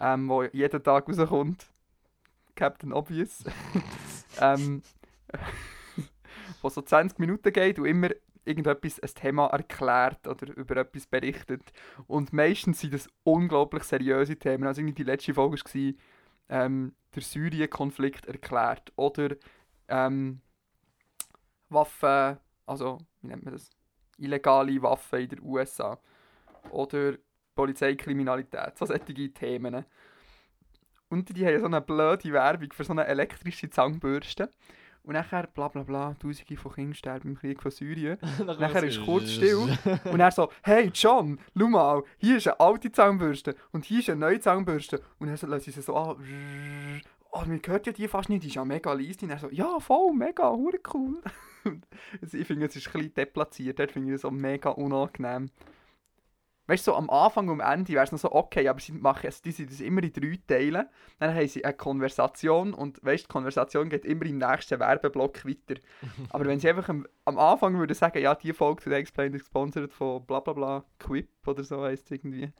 ähm, wo jeden Tag rauskommt. Captain Obvious. ähm, wo so 20 Minuten geht und immer irgendetwas, ein Thema erklärt oder über etwas berichtet. Und meistens sind das unglaublich seriöse Themen. Also irgendwie die letzte Folge war ähm, der Syrien-Konflikt erklärt oder ähm, Waffen, also wie nennt man das? Illegale Waffen in den USA oder Polizeikriminalität, so solche Themen. Und die haben so eine blöde Werbung für so eine elektrische Zahnbürste. Und nachher bla bla bla, Tausende von Kindern sterben im Krieg von Syrien. Nachher ist kurz still. Und er so, hey John, schau mal, hier ist eine alte Zahnbürste und hier ist eine neue Zahnbürste. Und dann lassen sie so an, oh, man hört ja die fast nicht, die ist ja mega leise. Und er so, ja voll, mega, hure cool. Also ich finde, es ist ein bisschen deplatziert, dort finde ich es so mega unangenehm. Weißt du, so am Anfang und am Ende wäre es noch so okay, aber sie machen es, die sind das immer in drei Teilen. Dann haben sie eine Konversation und weißt die Konversation geht immer im nächsten Werbeblock weiter. aber wenn sie einfach am, am Anfang würden sagen, ja, die Folge zu Explained ist gesponsert von bla bla bla, Quip oder so heisst es irgendwie,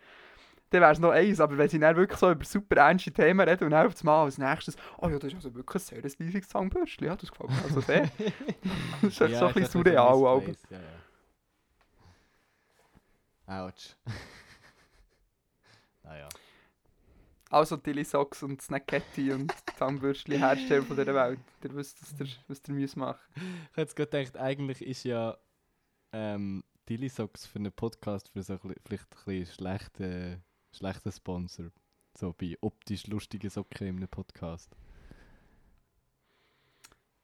dann wäre es noch eins. Aber wenn sie dann wirklich so über super ernste Themen reden und dann auf das Mal als nächstes, oh ja, das ist also wirklich ein sehr leises Zahnbürstchen, ja, das gefällt mir also sehr. das ist echt so ein bisschen surreal. Aber. Ja, ja. Autsch. naja. Also Dilly Socks und Snacketti und Zahnbürstchen Hersteller von dieser Welt. Ihr wisst, was ihr, was ihr müsst machen Ich hätte gerade gedacht, eigentlich ist ja ähm, Dilly Socks für einen Podcast für so vielleicht ein bisschen schlechter, schlechter Sponsor. So bei optisch lustigen Socken in einem Podcast.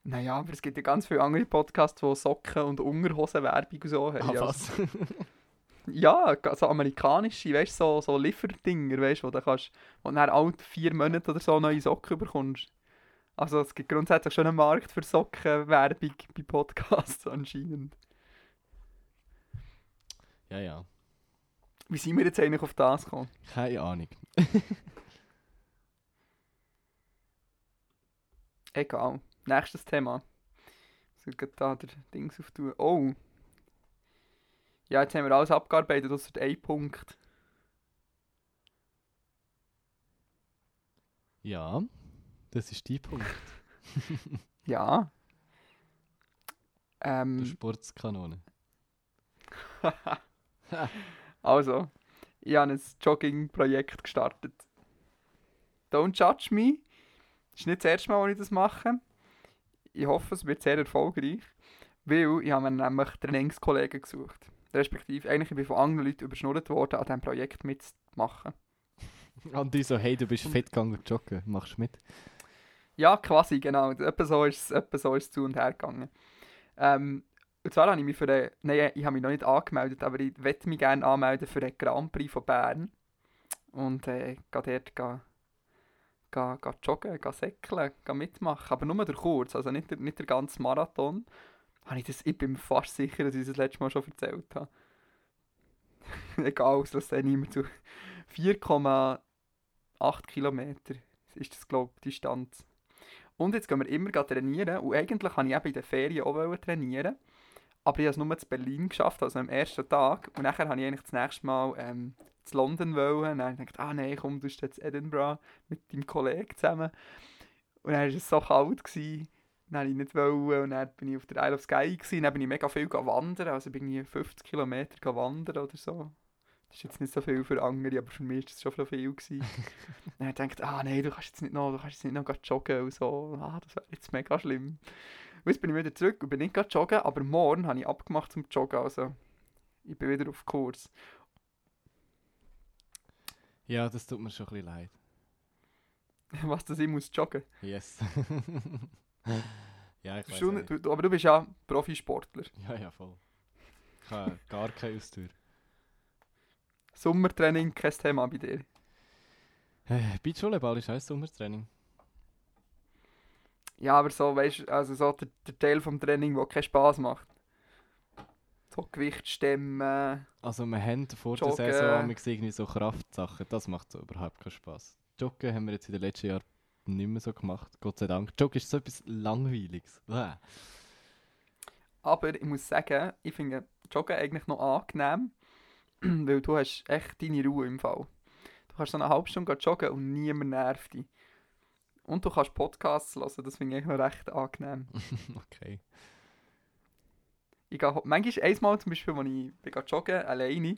Naja, aber es gibt ja ganz viele andere Podcasts, die Socken und Unterhosen-Werbung und so haben. Ah, Also, was? ja, so amerikanische, weißt du, so, so Lieferdinger, weißt du, wo du kannst, wo du alle vier Monate oder so neue Socken bekommst. Also es gibt grundsätzlich schon einen Markt für Sockenwerbung bei Podcasts anscheinend. ja, ja. Wie sind wir jetzt eigentlich auf das gekommen? Keine Ahnung. Egal. Nächstes Thema. Ich soll gerade da der Dings auftun. Oh. Ja, jetzt haben wir alles abgearbeitet, außer ein Punkt. Ja, das ist die Punkt. Ja. Ähm, Sportskanone. also, ich habe ein Jogging-Projekt gestartet. Don't judge me. Das ist nicht das erste Mal, wo ich das mache. Ich hoffe, es wird sehr erfolgreich. Weil ich habe mir nämlich Trainingskollegen gesucht. Respektive, eigentlich bin ich von anderen Leuten überschnurrt worden, an diesem Projekt mitzumachen. Andi so, hey, du bist fett gegangen joggen, machst du mit? Ja, quasi, genau. Etwa so ist es, so ist zu und her gegangen. Ähm, und zwar habe ich mich für den, nein, ich habe mich noch nicht angemeldet, aber ich möchte mich gerne anmelden für den Grand Prix von Bern. Und äh, gehe dort gehen, gehen, gehen joggen, gehen säckeln, gehen mitmachen. Aber nur der kurz, also nicht der, nicht der ganze Marathon. Habe ich, das, ich bin mir fast sicher, dass ich das letzte Mal schon erzählt habe. Egal, das lasse ich immer zu. 4,8 Kilometer ist das, glaube ich, die Distanz. Und jetzt gehen wir immer trainieren. Und eigentlich wollte ich eben in den Ferien auch trainieren. Aber ich habe es nur zu Berlin geschafft, also am ersten Tag. Und nachher wollte ich eigentlich das nächste Mal ähm, zu London wollen. Und dann habe ich gedacht, ah nein, komm, du bist jetzt in Edinburgh mit deinem Kollegen zusammen. Und dann war es so kalt. Gewesen. Dann wollte ich nicht wollen. Und dann bin ich auf der Isle of Skye. Gewesen. Dann bin ich mega viel wandern. Also bin ich 50 Kilometer wandern oder so. Das ist jetzt nicht so viel für andere, aber für mich war das schon viel gewesen. dann habe ich gedacht, ah nein, du kannst jetzt nicht noch, du kannst jetzt nicht noch joggen und so. Ah, das wäre jetzt mega schlimm. Jetzt bin ich wieder zurück und bin nicht gerade joggen, aber morgen habe ich abgemacht zum Joggen, also ich bin wieder auf Kurs. Ja, das tut mir schon ein bisschen leid. Was, dass ich muss joggen? Yes. ja, ich weiß Du, nicht. du, aber du bist ja Profisportler. Ja, ja, voll. Ich habe gar keine Austür. Sommertraining, kein Thema bei dir. Äh, Beachvolleyball ist ein Sommertraining. Ja, aber so, weißt du, also so der, der Teil vom Training, der keinen Spass macht. So Gewicht stemmen. Also wir haben vor Joggen. der Saison irgendwie so Kraftsachen, das macht so überhaupt keinen Spaß. Joggen haben wir jetzt in den letzten Jahren nicht mehr so gemacht, Gott sei Dank. Joggen ist so etwas Langweiliges. Bäh. Aber ich muss sagen, ich finde Joggen eigentlich noch angenehm, weil du hast echt deine Ruhe im Fall. Du kannst so eine halbe Stunde joggen und niemand nervt dich. Und du kannst Podcasts hören, das finde ich noch recht angenehm. okay. Ich gehe, manchmal, einmal zum Beispiel, als ich bin joggen alleine,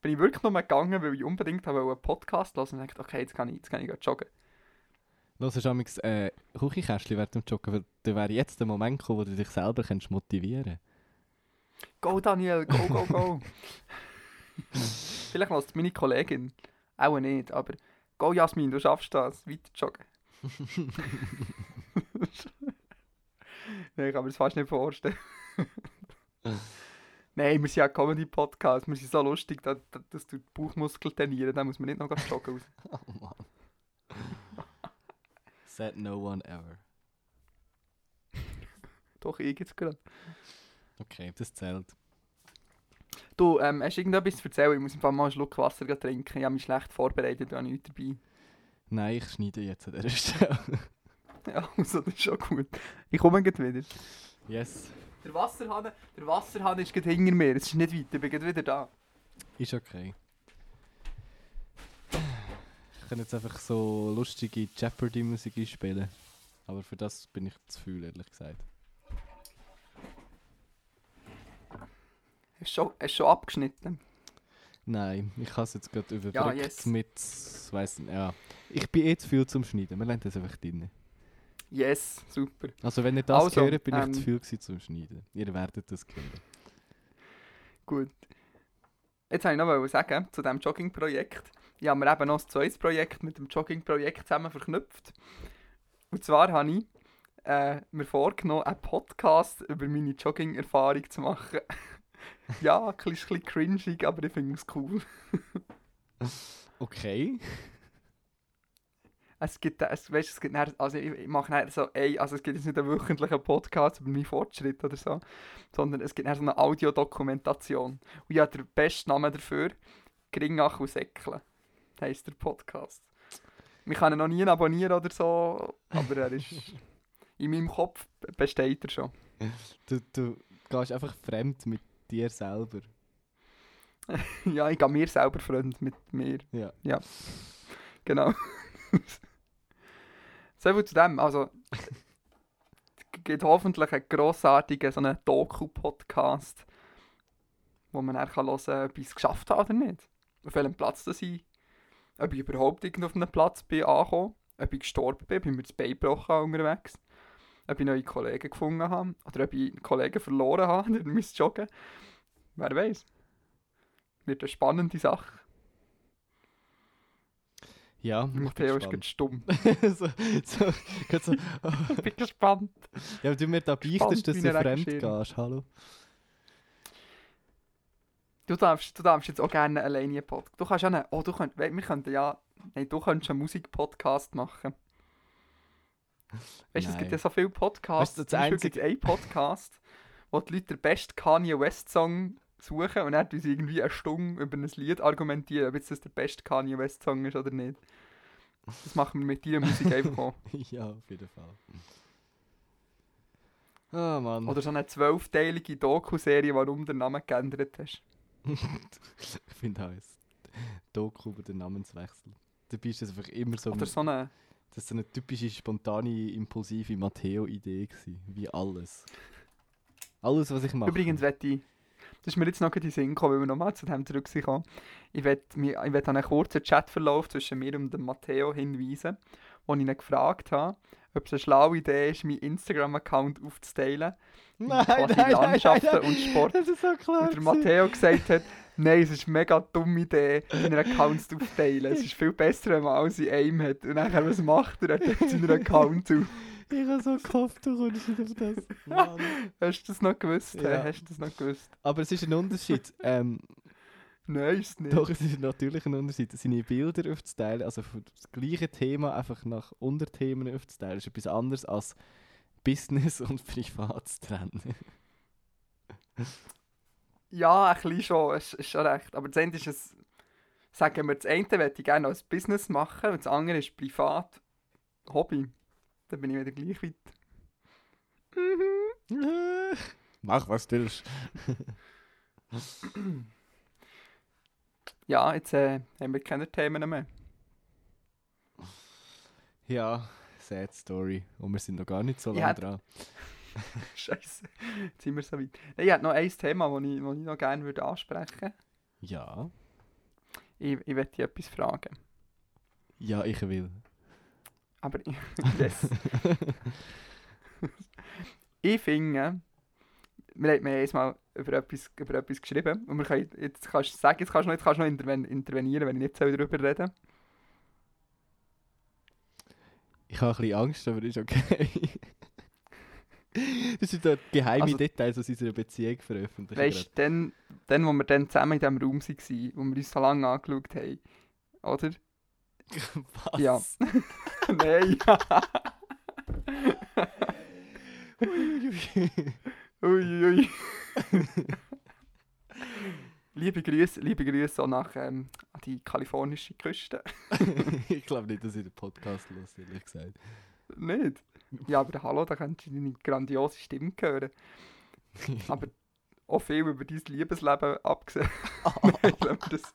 bin ich wirklich nur gegangen, weil ich unbedingt habe einen Podcast hören und dachte, okay, jetzt kann ich, jetzt kann ich joggen. Hörst du amigs äh, Küchenkästchen während dem Joggen, weil da wäre jetzt der Moment gekommen, wo du dich selber kannst motivieren Go Daniel, go, go, go. Vielleicht lässt meine Kollegin. Auch nicht, aber go Jasmin, du schaffst das. Weiter joggen. Nein, ich kann mir das fast nicht vorstellen. Nein, wir sind ja Comedy-Podcast. Wir sind so lustig, dass, dass du die Bauchmuskeln trainieren. Da muss man nicht noch joggen raus. Oh Mann. Said no one ever. Doch, ich jetzt gerade. Okay, das zählt. Du, ähm, hast du irgendetwas zu erzählen? Ich muss einfach mal einen Schluck Wasser trinken. Ich habe mich schlecht vorbereitet, ich habe nichts dabei. Nein, ich schneide jetzt an dieser Stelle. Ja, also das ist schon gut. Ich komme gleich wieder. yes, Der Wasserhahn, der Wasserhahn ist gerade hinter mir. Es ist nicht weit, ich bin gleich wieder da. ist okay. Ich kann jetzt einfach so lustige Jeopardy-Musik einspielen. Aber für das bin ich zu viel, ehrlich gesagt. Hast du schon, hast schon abgeschnitten? Nein, ich habe es jetzt gerade überbrückt Ja, yes. mit, weiss nicht, ja. Ich bin eh zu viel zum Schneiden, wir lassen das einfach drin. Yes, super. Also wenn ihr das Also, hört, bin ich ähm, zu viel zum Schneiden. Ihr werdet das hören. Gut. Jetzt wollte ich noch was sagen zu diesem Jogging-Projekt. Ich habe mir eben noch ein zweites Projekt mit dem Jogging-Projekt zusammen verknüpft. Und zwar habe ich äh, mir vorgenommen, einen Podcast über meine Jogging-Erfahrung zu machen. ja, ein bisschen cringig, aber ich finde es cool. Okay. Es gibt, es, weißt, es gibt nachher, also ich, ich mache nachher so, ey, also es gibt jetzt nicht einen wöchentlichen Podcast über meinen Fortschritt oder so, sondern es gibt so eine Audiodokumentation. Und ich habe den besten Namen dafür, Gringach und Säckle, heisst der Podcast. Ich kann ihn noch nie abonnieren oder so, aber er ist, in meinem Kopf besteht er schon. Du, du gehst einfach fremd mit dir selber. ja, ich gehe mir selber Freund mit mir. Ja. Genau. so viel zu dem. Also, es gibt hoffentlich einen grossartigen so einen Doku-Podcast, wo man dann kann hören kann, ob ich es geschafft habe oder nicht. Auf welchem Platz das ich, ob ich überhaupt irgendwo auf einem Platz bin angekommen, ob ich gestorben bin, ich mir das Bein gebrochen unterwegs, ob ich neue Kollegen gefunden habe oder ob ich Kollegen verloren habe durch mein Joggen. Wer weiß. Wird eine spannende Sache. Ja, ich bin Matteo ist gerade stumm. so, so, so, ich bin gespannt. ja, aber du mir da beichtest, dass du fremd gehst, hallo? Du darfst, du darfst jetzt auch gerne alleine einen Podcast. Du kannst ja einen, oh, du könnt, wir könnten ja, nein, du könntest einen Musikpodcast machen. Weißt du, es gibt ja so viele Podcasts. Weißt du, das Zum Beispiel einzige- gibt's einen Podcast, wo die Leute den besten Kanye West Song suchen und dann sie irgendwie eine Stunde über ein Lied argumentieren, ob jetzt das der beste Kanye West Song ist oder nicht. Das machen wir mit deiner Musik einfach auch. ja, auf jeden Fall. Ah, Mann. Oder so eine zwölfteilige Doku-Serie, warum du den Namen geändert hast. ich finde auch es. Doku über den Namenswechsel. Dabei ist das einfach immer so, Oder so eine... das so eine typische, spontane, impulsive Matteo-Idee. Wie alles. Alles, was ich mache. Übrigens wette ich, das ist mir jetzt noch in den Sinn gekommen, weil wir nochmal zu dem zurückkommen. Ich werde an einen kurzen Chatverlauf zwischen mir und dem Matteo hinweisen, wo ich ihn gefragt habe, ob es eine schlaue Idee ist, meinen Instagram-Account aufzuteilen. in Nein, quasi nein, Landschaften nein, nein. und Sport. Das ist so klar. Und der. Matteo gesagt hat, nein, es ist eine mega dumme Idee, seine Accounts aufzuteilen. Es ist viel besser, wenn man alles in einem hat. Und nachher, was macht er? Er seinen Account auf. Ich habe so gehofft, du kommst nicht auf das. Mann. Hast du das noch gewusst? Ja. Hast du das noch gewusst? Aber es ist ein Unterschied. ähm, Nein, ist es nicht. doch, es ist natürlich ein Unterschied. Seine Bilder aufzuteilen, also für das gleiche Thema einfach nach Unterthemen aufzuteilen, ist etwas anderes als Business und Privat zu trennen. Ja, ein bisschen schon, ist, ist schon recht. Aber das eine ist es, sagen wir, das eine möchte ich gerne als Business machen und das andere ist privat Hobby. Dann bin ich wieder gleich weit. Mach, was du willst. Ja, jetzt äh, haben wir keine Themen mehr. Ja, sad story. Und wir sind noch gar nicht so lange dran. Scheiße, jetzt sind wir so weit. Ich habe noch ein Thema, das ich, das ich noch gerne würde ansprechen würde. Ja. Ich, ich möchte dich etwas fragen. Ja, ich will. Aber yes. ich finde, wir haben haben mal über etwas, über etwas geschrieben und wir können, jetzt kannst du sagen, jetzt kannst du noch, jetzt kannst du noch interven intervenieren, wenn ich nicht darüber reden Ich habe ein bisschen Angst, aber ist okay. das sind dort geheime Also- Details aus unserer Beziehung veröffentlicht. Weißt du, dann, dann, wo wir dann zusammen in diesem Raum waren, wo wir uns so lange angeschaut haben, oder? Was? Ja. Nein. Uiui. liebe Grüße, liebe Grüße auch nach ähm, an die kalifornische Küste. ich glaube nicht, dass ich den Podcast los, ehrlich gesagt. Nicht? Ja, aber hallo, da kannst du deine grandiose Stimme hören. Aber auch viel über dein Liebesleben abgesehen. Nein, lassen wir das.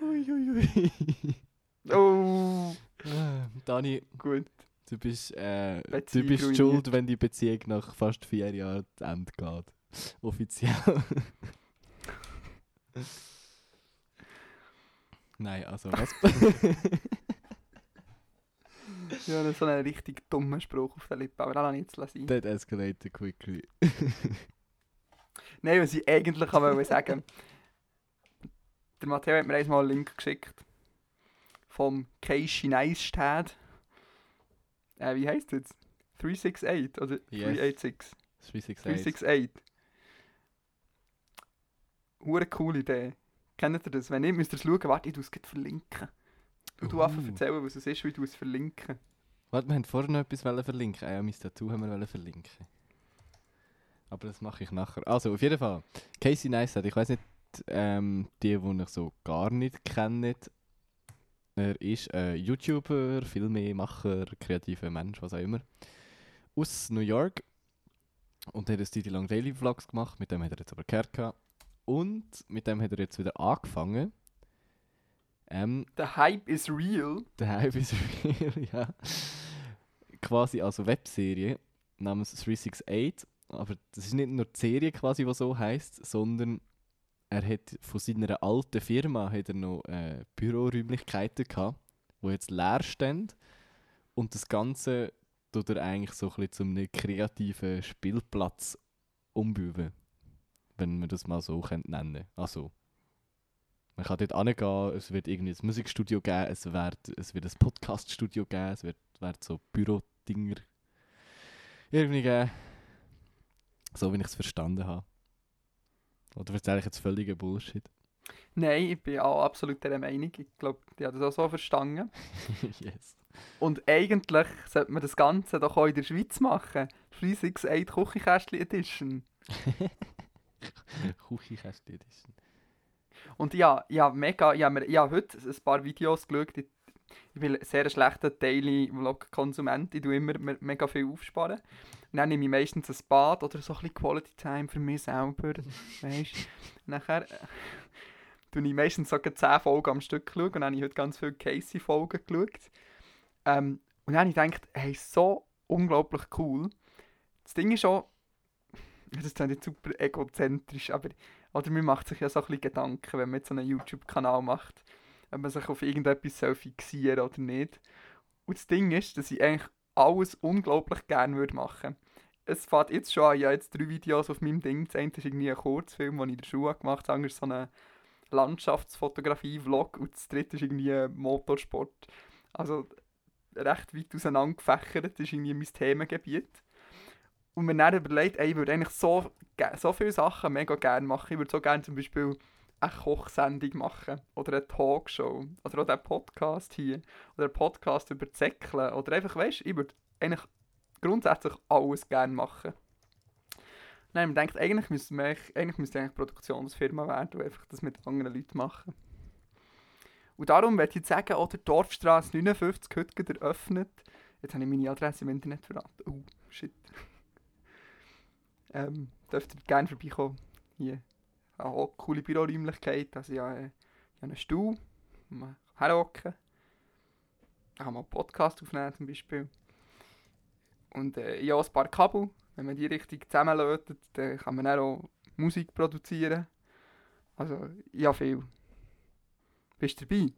Uiuiui. Oh, Ah, Dani, gut. Du bist, äh, du bist schuld, wenn die Beziehung nach fast vier Jahren zu Ende geht. Offiziell. Nein, also was? Ja, das ist so ein richtig dummer Spruch auf der Lippe, aber das lasse ich jetzt sein. That escalated quickly. Nein, was ich eigentlich wollte sagen Der Matteo hat mir einmal einen Link geschickt. Vom Casey Neistat. Äh, wie heisst das? 368 oder Yes. 386? 368. 368. Hure coole Idee. Kennt ihr das? Wenn nicht, müsst ihr es schauen. Warte, ich tue es verlinken. Und du Uh. einfach erzählen, was es ist, wie du es verlinken. Warte, wir haben vorher noch etwas verlinken. Ah ja, mein Tattoo haben wir verlinken. Aber das mache ich nachher. Also, auf jeden Fall. Casey Neistat, ich weiß nicht, ähm, die, die ich so gar nicht kennen. Er ist ein YouTuber, Filmemacher, kreativer Mensch, was auch immer. Aus New York. Und er hat eine Zeit lang Daily Vlogs gemacht. Mit dem hat er jetzt aber gehört. gehabt. Und mit dem hat er jetzt wieder angefangen. Ähm, The Hype is real. der Hype ist real, ja. Quasi als Webserie namens 368. Aber das ist nicht nur die Serie quasi, die so heißt, sondern er hat von seiner alten Firma hat er noch äh, Büroräumlichkeiten gehabt, die jetzt leer stehen. Und das Ganze tut er eigentlich so ein bisschen zum einem kreativen Spielplatz umbauen. Wenn man das mal so könnte nennen Also, Man kann dort hingehen, es wird irgendwie ein Musikstudio geben, es wird, es wird ein Podcaststudio geben, es wird, wird so Bürodinger irgendwie geben. So, wie ich es verstanden habe. Oder erzähle ich jetzt völligen Bullshit? Nein, ich bin auch absolut der Meinung. Ich glaube, die hat das auch so verstanden. yes. Und eigentlich sollte man das Ganze doch auch in der Schweiz machen. 368 Küchenkästchen Edition. Küchenkästchen Edition. Und ja, ja mega, ich habe, mir, ich habe heute ein paar Videos geschaut. Ich, ich bin sehr schlechter Daily Vlog-Konsument. Ich tue immer me- mega viel aufsparen. Dann nehme ich meistens ein Bad oder so ein Quality Time für mich selber. weißt Nachher äh, tue ich meistens so 10 Folgen am Stück schauen. Und dann habe ich heute ganz viele Casey-Folgen geschaut. Ähm, und dann habe ich gedacht, hey, so unglaublich cool. Das Ding ist auch, das klingt jetzt super egozentrisch, aber oder man macht sich ja so ein bisschen Gedanken, wenn man jetzt so einen YouTube-Kanal macht, ob man sich auf irgendetwas soll fixieren oder nicht. Und das Ding ist, dass ich eigentlich alles unglaublich gerne würde machen. Es fängt jetzt schon an, ich habe jetzt drei Videos auf meinem Ding. Das eine ist irgendwie ein Kurzfilm, den ich in der Schule gemacht habe. Das andere ist so eine Landschaftsfotografie-Vlog. Und das dritte ist irgendwie Motorsport. Also recht weit auseinander gefächert. Das ist irgendwie mein Themengebiet. Und mir dann überlegt, ey, ich würde eigentlich so, so viele Sachen mega gerne machen. Ich würde so gerne zum Beispiel eine Kochsendung machen. Oder eine Talkshow. Oder auch den Podcast hier. Oder einen Podcast über Zäckeln. Oder einfach, weißt ich würde eigentlich grundsätzlich alles gerne machen. Nein, man denkt, eigentlich müsste man eigentlich, müsste eigentlich Produktionsfirma werden, die einfach das mit anderen Leuten machen. Und darum möchte ich jetzt sagen, oder Dorfstraße 59 heute eröffnet. Jetzt habe ich meine Adresse im Internet verraten. Oh, shit. ähm, dürft ihr gerne vorbeikommen. Hier. Auch eine coole Büroräumlichkeit. Also ich habe, äh, ich habe einen Stuhl, wo man herhocken Ich kann mal einen Podcast aufnehmen zum Beispiel. Und äh, ich habe auch ein paar Kabel. Wenn man die richtig zusammenlötet, dann kann man dann auch Musik produzieren. Also, ich habe viel. Bist du dabei?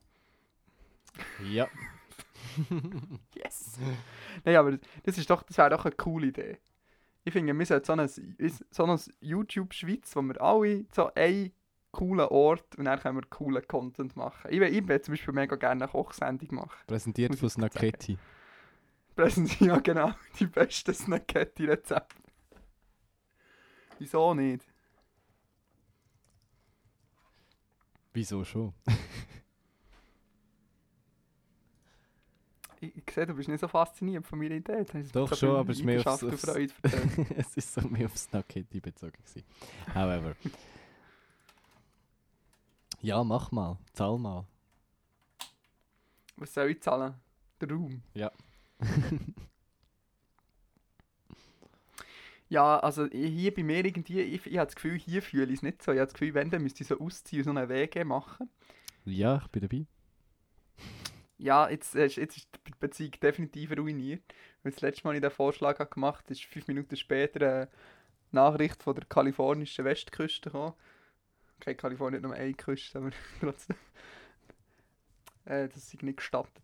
Ja. Yes! Nein, aber das, ist doch, das wäre doch eine coole Idee. Ich finde, wir sollten so ein, so ein YouTube Schweiz, wo wir alle so einen coolen Ort und dann können wir coolen Content machen. Ich will, ich will zum Beispiel mega gerne eine Kochsendung machen. Präsentiert von. Snaketti. Präsentieren, ja genau, die besten Snacketti-Rezepte. Wieso nicht? Wieso schon? Ich, ich sehe, du bist nicht so fasziniert von meiner Idee. Doch schon, aber es ist mehr aufs, aufs es ist so mehr auf Snaketti bezogen gewesen. However. ja, mach mal. Zahl mal. Was soll ich zahlen? Der Raum? Ja. Ja, also hier bei mir irgendwie, ich, ich habe das Gefühl, hier fühle ich es nicht so. Ich habe das Gefühl, wenn, dann müsste ich so ausziehen und so einen WG machen. Ja, ich bin dabei. Ja, jetzt, äh, ist- jetzt ist die Beziehung definitiv ruiniert. Weil das letzte Mal, ich den Vorschlag gemacht habe, ist fünf Minuten später eine Nachricht von der kalifornischen Westküste gekommen. Okay, Kalifornien hat nur eine Küste, aber trotzdem. Äh, das ist nicht gestattet.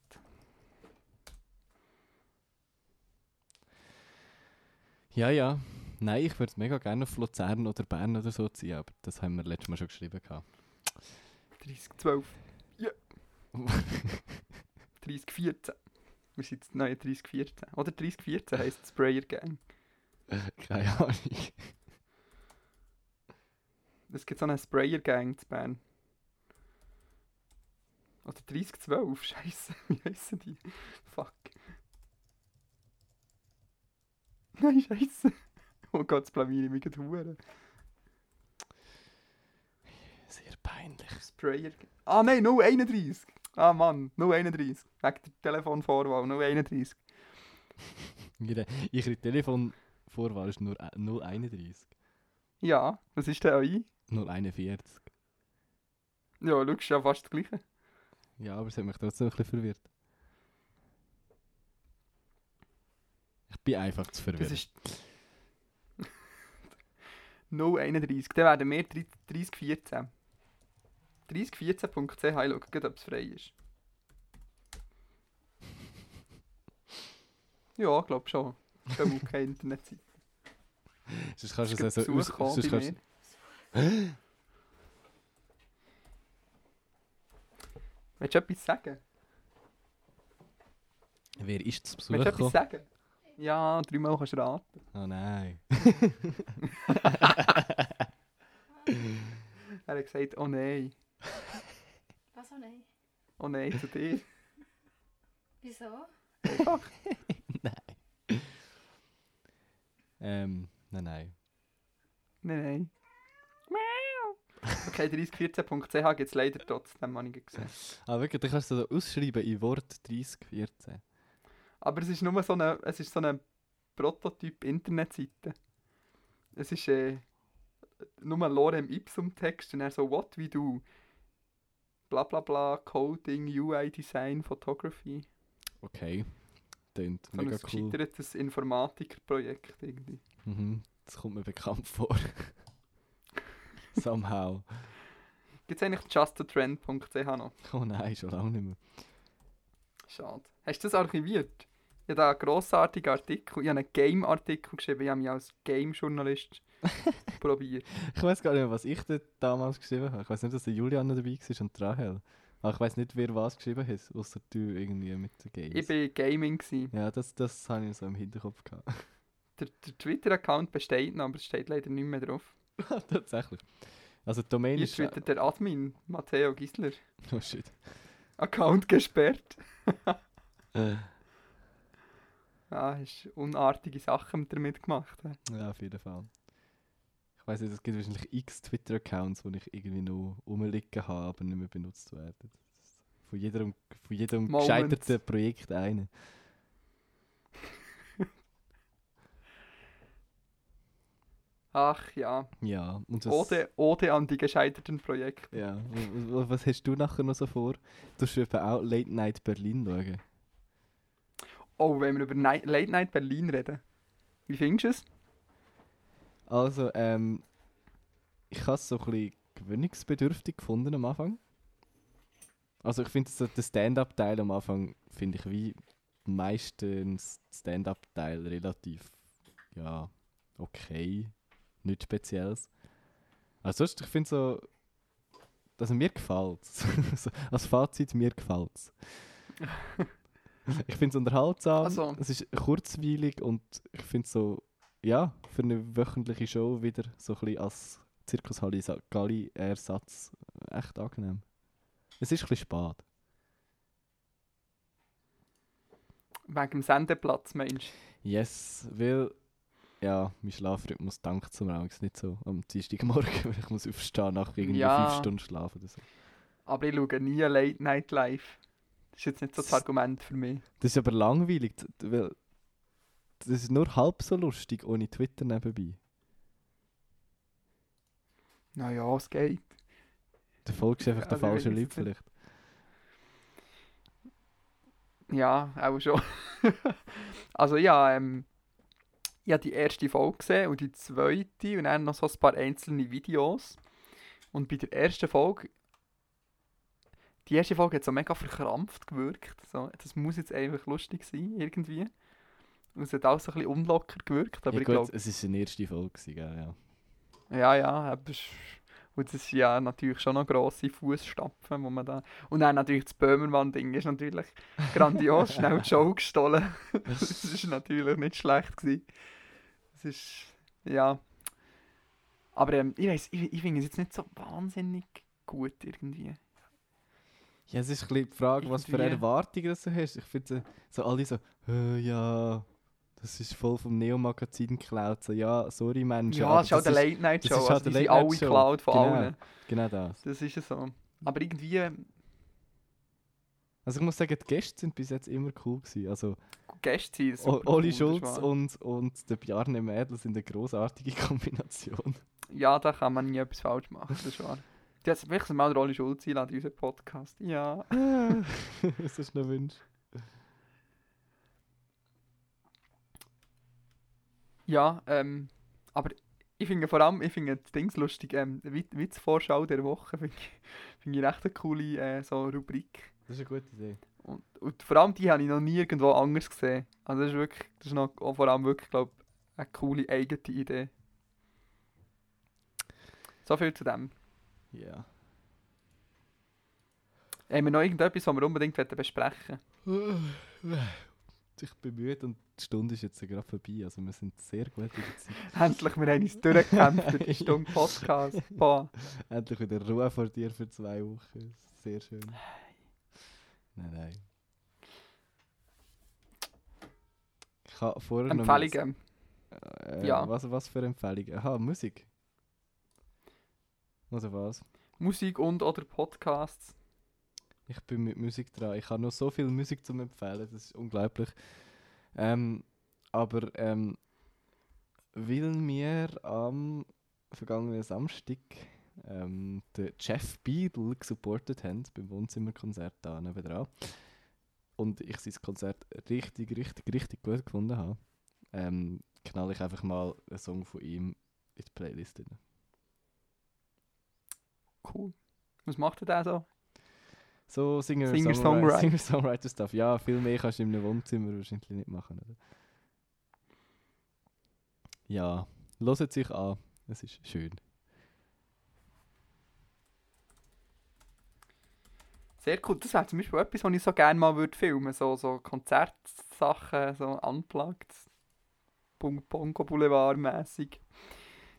Ja, ja. Nein, ich würde mega gerne auf Luzern oder Bern oder so ziehen, aber das haben wir letztes Mal schon geschrieben. gehabt. 3012. Ja. 3014. Wir sind jetzt neue 3014. Oder 3014 heisst Sprayer Gang. Keine Ahnung. Es gibt so eine Sprayer Gang zu Bern. Oder 3012, scheiße. Wie heissen die? Fuck. Nein, scheiße. Oh Gott, das blamiere ich mich gerade. Sehr peinlich. Sprayer Gang. Ah nein, 031. Ah Mann, 031. Wegen der Telefonvorwahl, 031. Ihre, Telefonvorwahl ist nur äh, 031. Ja, was ist denn AI? 041. Ja, schau, ist ja fast das gleiche. Ja, aber es hat mich trotzdem ein bisschen verwirrt. Ich bin einfach zu verwirrt. Das ist. 031. Dann werden wir 3014. 3014.ch, ich schaue gerade, ob es frei ist. Ja, ich glaube schon. Ich habe keine Internetseite. Sonst kannst du es also aus, sonst kannst. Willst du etwas sagen? Wer ist zu Willst Besuch du etwas sagen? Ja, dreimal kannst du raten. Oh nein. Er hat gesagt, oh nein. Was auch nicht? Oh nein, zu dir. Wieso? Einfach. nein. Ähm, nein, nein. Nein, nein. Okay, 3014.ch gibt es leider trotzdem, habe ich gesehen. Aber wirklich, du kannst es so ausschreiben in Wort 3014. Aber es ist nur so eine, es ist so eine Prototyp-Internetseite. Es ist äh, nur Lorem Ipsum-Text und er so, what we do. Bla bla bla, Coding, UI-Design, Photography. Okay. Klingt So ein mega cool. gescheitertes Informatikerprojekt irgendwie. Mhm. Das kommt mir bekannt vor. Somehow. Gibt es eigentlich justatrend.ch noch? Oh nein, schon lange nicht mehr. Schade. Hast du das archiviert? Ich habe da einen grossartigen Artikel, ich habe einen Game-Artikel geschrieben, ich habe mich als Game-Journalist probiert. Ich weiß gar nicht mehr, was ich damals geschrieben habe. Ich weiß nicht, dass der Julian noch dabei war und Rahel. Aber ich weiß nicht, wer was geschrieben hat, außer du irgendwie mit den Games. Ich war Gaming. Gewesen. ja, das, das habe ich so im Hinterkopf gehabt. Der, der Twitter-Account besteht noch, aber es steht leider nicht mehr drauf. Tatsächlich. Also die Domain Hier ist... twittert der Admin, Matteo Gisler. Oh shit. Account gesperrt. Äh, Ja, hast unartige Sachen damit gemacht. ja, auf jeden Fall. Ich weiß nicht, es gibt wahrscheinlich x Twitter-Accounts, die ich irgendwie noch rumliegen habe, aber nicht mehr benutzt werden. Von jedem, von jedem gescheiterten Projekt eine. Ach ja, Ja, und was, Ode, Ode an die gescheiterten Projekte. ja, w- w- was hast du nachher noch so vor? Du eben auch Late Night Berlin schauen. Oh, wenn wir über Night, Late Night Berlin reden. Wie findest du es? Also, ähm, ich habe es so ein bisschen gewöhnungsbedürftig gefunden am Anfang. Also ich finde so den Stand-Up-Teil am Anfang, finde ich wie meistens Stand-Up-Teil relativ, ja, okay. Nichts Spezielles. Also sonst, ich finde so, also mir gefällt so, Als Fazit, mir gefällt es. ich finde es unterhaltsam, Also- es ist kurzweilig und ich finde so, ja, für eine wöchentliche Show wieder so ein bisschen als Zirkus Galli Ersatz echt angenehm. Es ist ein bisschen spät. Wegen dem Sendeplatz, meinst Yes, weil ja, mein Schlafrhythmus dankt zum Raus nicht so am Dienstagmorgen, weil ich muss aufstehen nach irgendwie Ja. fünf Stunden schlafen oder so. Aber ich schaue nie Late Night live. Das ist jetzt nicht so das Argument für mich. Das ist aber langweilig, weil das ist nur halb so lustig ohne Twitter nebenbei. Naja, es geht. Der folgst einfach der Also, ich falschen weiß Leute jetzt nicht. vielleicht. Ja, auch schon. also ja, ähm, ich habe die erste Folge gesehen und die zweite und dann noch so ein paar einzelne Videos. Und bei der ersten Folge, die erste Folge hat so mega verkrampft gewirkt. So, das muss jetzt einfach lustig sein, irgendwie. Es hat auch so ein bisschen unlocker gewirkt, aber ja, ich glaube, es war eine erste Folge, gell, ja. ja, ja, es- und das sind ja natürlich schon noch grosse Fußstapfen, wo man da... Und dann natürlich das Böhmermann-Ding ist natürlich grandios, schnell die Show gestohlen. das ist natürlich nicht schlecht gewesen. Es ist, ja... Aber ähm, ich weiss, ich, ich finde es jetzt nicht so wahnsinnig gut irgendwie. Ja, es ist ein bisschen die Frage, was für Irgendwie- Erwartungen du hast. Ich finde so, so alle so, «Äh, ja, das ist voll vom Neo-Magazin geklaut. So, ja, sorry Menschen. Ja, es ist auch das eine Late-Night-Show, das ist also halt die sind alle geklaut von Genau. allen. Genau das. Das ist ja so. Aber irgendwie, Also ich muss sagen, die Gäste sind bis jetzt immer cool gewesen. Also Gäste sind super Oli cool, das Schulz und, und der Bjarne Mädel sind eine großartige Kombination. Ja, da kann man nie etwas falsch machen, das ist wahr. Du hast wirklich mal Oli Schulz einladen in unseren Podcast. Ja. Was ist noch Wunsch? Ja, ähm, aber ich finde vor allem, ich finde das Dings lustig, ähm, Witzvorschau der Woche finde ich, finde ich echt eine coole äh, so Rubrik. Das ist eine gute Idee. Und, und vor allem die habe ich noch nie irgendwo anders gesehen. Also das ist wirklich, das ist noch vor allem wirklich, glaube eine coole eigene Idee. So viel zu dem. Ja. Haben wir noch irgendetwas, was wir unbedingt wollen besprechen Ich bin müde und die Stunde ist jetzt gerade vorbei. Also wir sind sehr gut in der Zeit. Endlich, wir haben uns durchgekämpft durch die Stunde Podcast. Boah. Endlich wieder Ruhe vor dir für zwei Wochen. Sehr schön. Nein, nein. Ich habe vorher noch Empfehlungen. Äh, Ja. was, was für Empfehlungen? Aha, Musik. Oder was? Musik und oder Podcasts. Ich bin mit Musik dran. Ich habe noch so viel Musik zum Empfehlen, das ist unglaublich. Ähm, aber ähm, weil wir am vergangenen Samstag ähm, den Jeff Beadle gesupportet haben beim Wohnzimmerkonzert da nebenan und ich sein Konzert richtig, richtig, richtig gut gefunden habe, ähm, knall ich einfach mal einen Song von ihm in die Playlist rein. Cool. Was macht er da so? So Singer, Singer, Songwriter. Singer Songwriter Stuff. Ja, viel mehr kannst du in einem Wohnzimmer wahrscheinlich nicht machen. Oder? Ja, hört sich an. Es ist schön. Sehr cool. Das wäre zum Beispiel etwas, was ich so gerne mal würde filmen So, so Konzertsachen, so unplugged. Bong- Bongo Boulevard mäßig.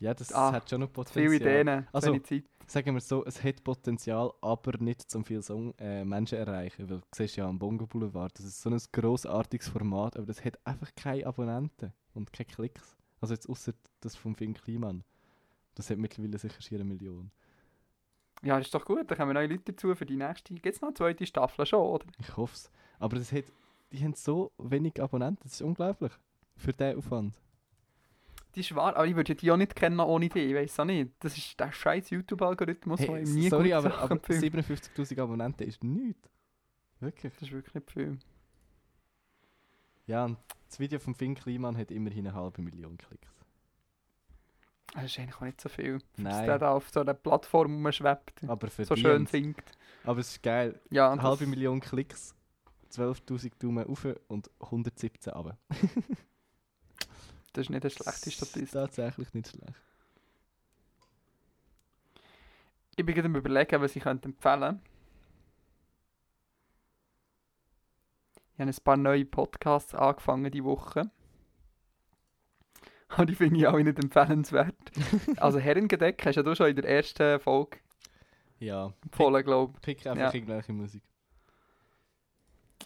Ja, das Ah, hat schon noch Viele Potenzial. Ideen, Also- Zeit. Sagen wir so, es hat Potenzial, aber nicht zum viel Song, äh, Menschen erreichen. Weil du siehst ja am Bongo Boulevard, das ist so ein grossartiges Format, aber das hat einfach keine Abonnenten und keine Klicks. Also jetzt außer das vom Finn Kliman. Das hat mittlerweile sicher schier eine Million. Ja, das ist doch gut. Da kommen neue Leute dazu für die nächste. Gibt es noch eine zweite Staffel schon, oder? Ich hoffe es. Aber das hat, die haben so wenig Abonnenten, das ist unglaublich. Für diesen Aufwand. Die ist wahr, aber ich würde die auch nicht kennen ohne die. Ich weiß auch nicht. Das ist der scheiß YouTube-Algorithmus, der Hey, ihm nie sorry, aber, aber empfiehlt. 57'000 Abonnenten ist nichts. Wirklich. Das ist wirklich nicht viel. Ja, und das Video von Finn Kliman hat immerhin eine halbe Million Klicks. Das ist eigentlich auch nicht so viel. Dass Nein, der da auf so einer Plattform rumschwebt. aber für So schön singt. Aber es ist geil. Ja, Eine halbe Million Klicks, 12'000 Daumen rauf und 117 runter. das ist nicht eine schlechte Statistik. Tatsächlich nicht schlecht. Ich bin gerade am überlegen, was ich könnte empfehlen könnte. Ich habe ein paar neue Podcasts angefangen diese Woche. Aber die finde ich auch nicht empfehlenswert. also Herrengedeck hast ja du schon in der ersten Folge Ja, empfohlen, glaube pick einfach Ja. irgendwelche Musik.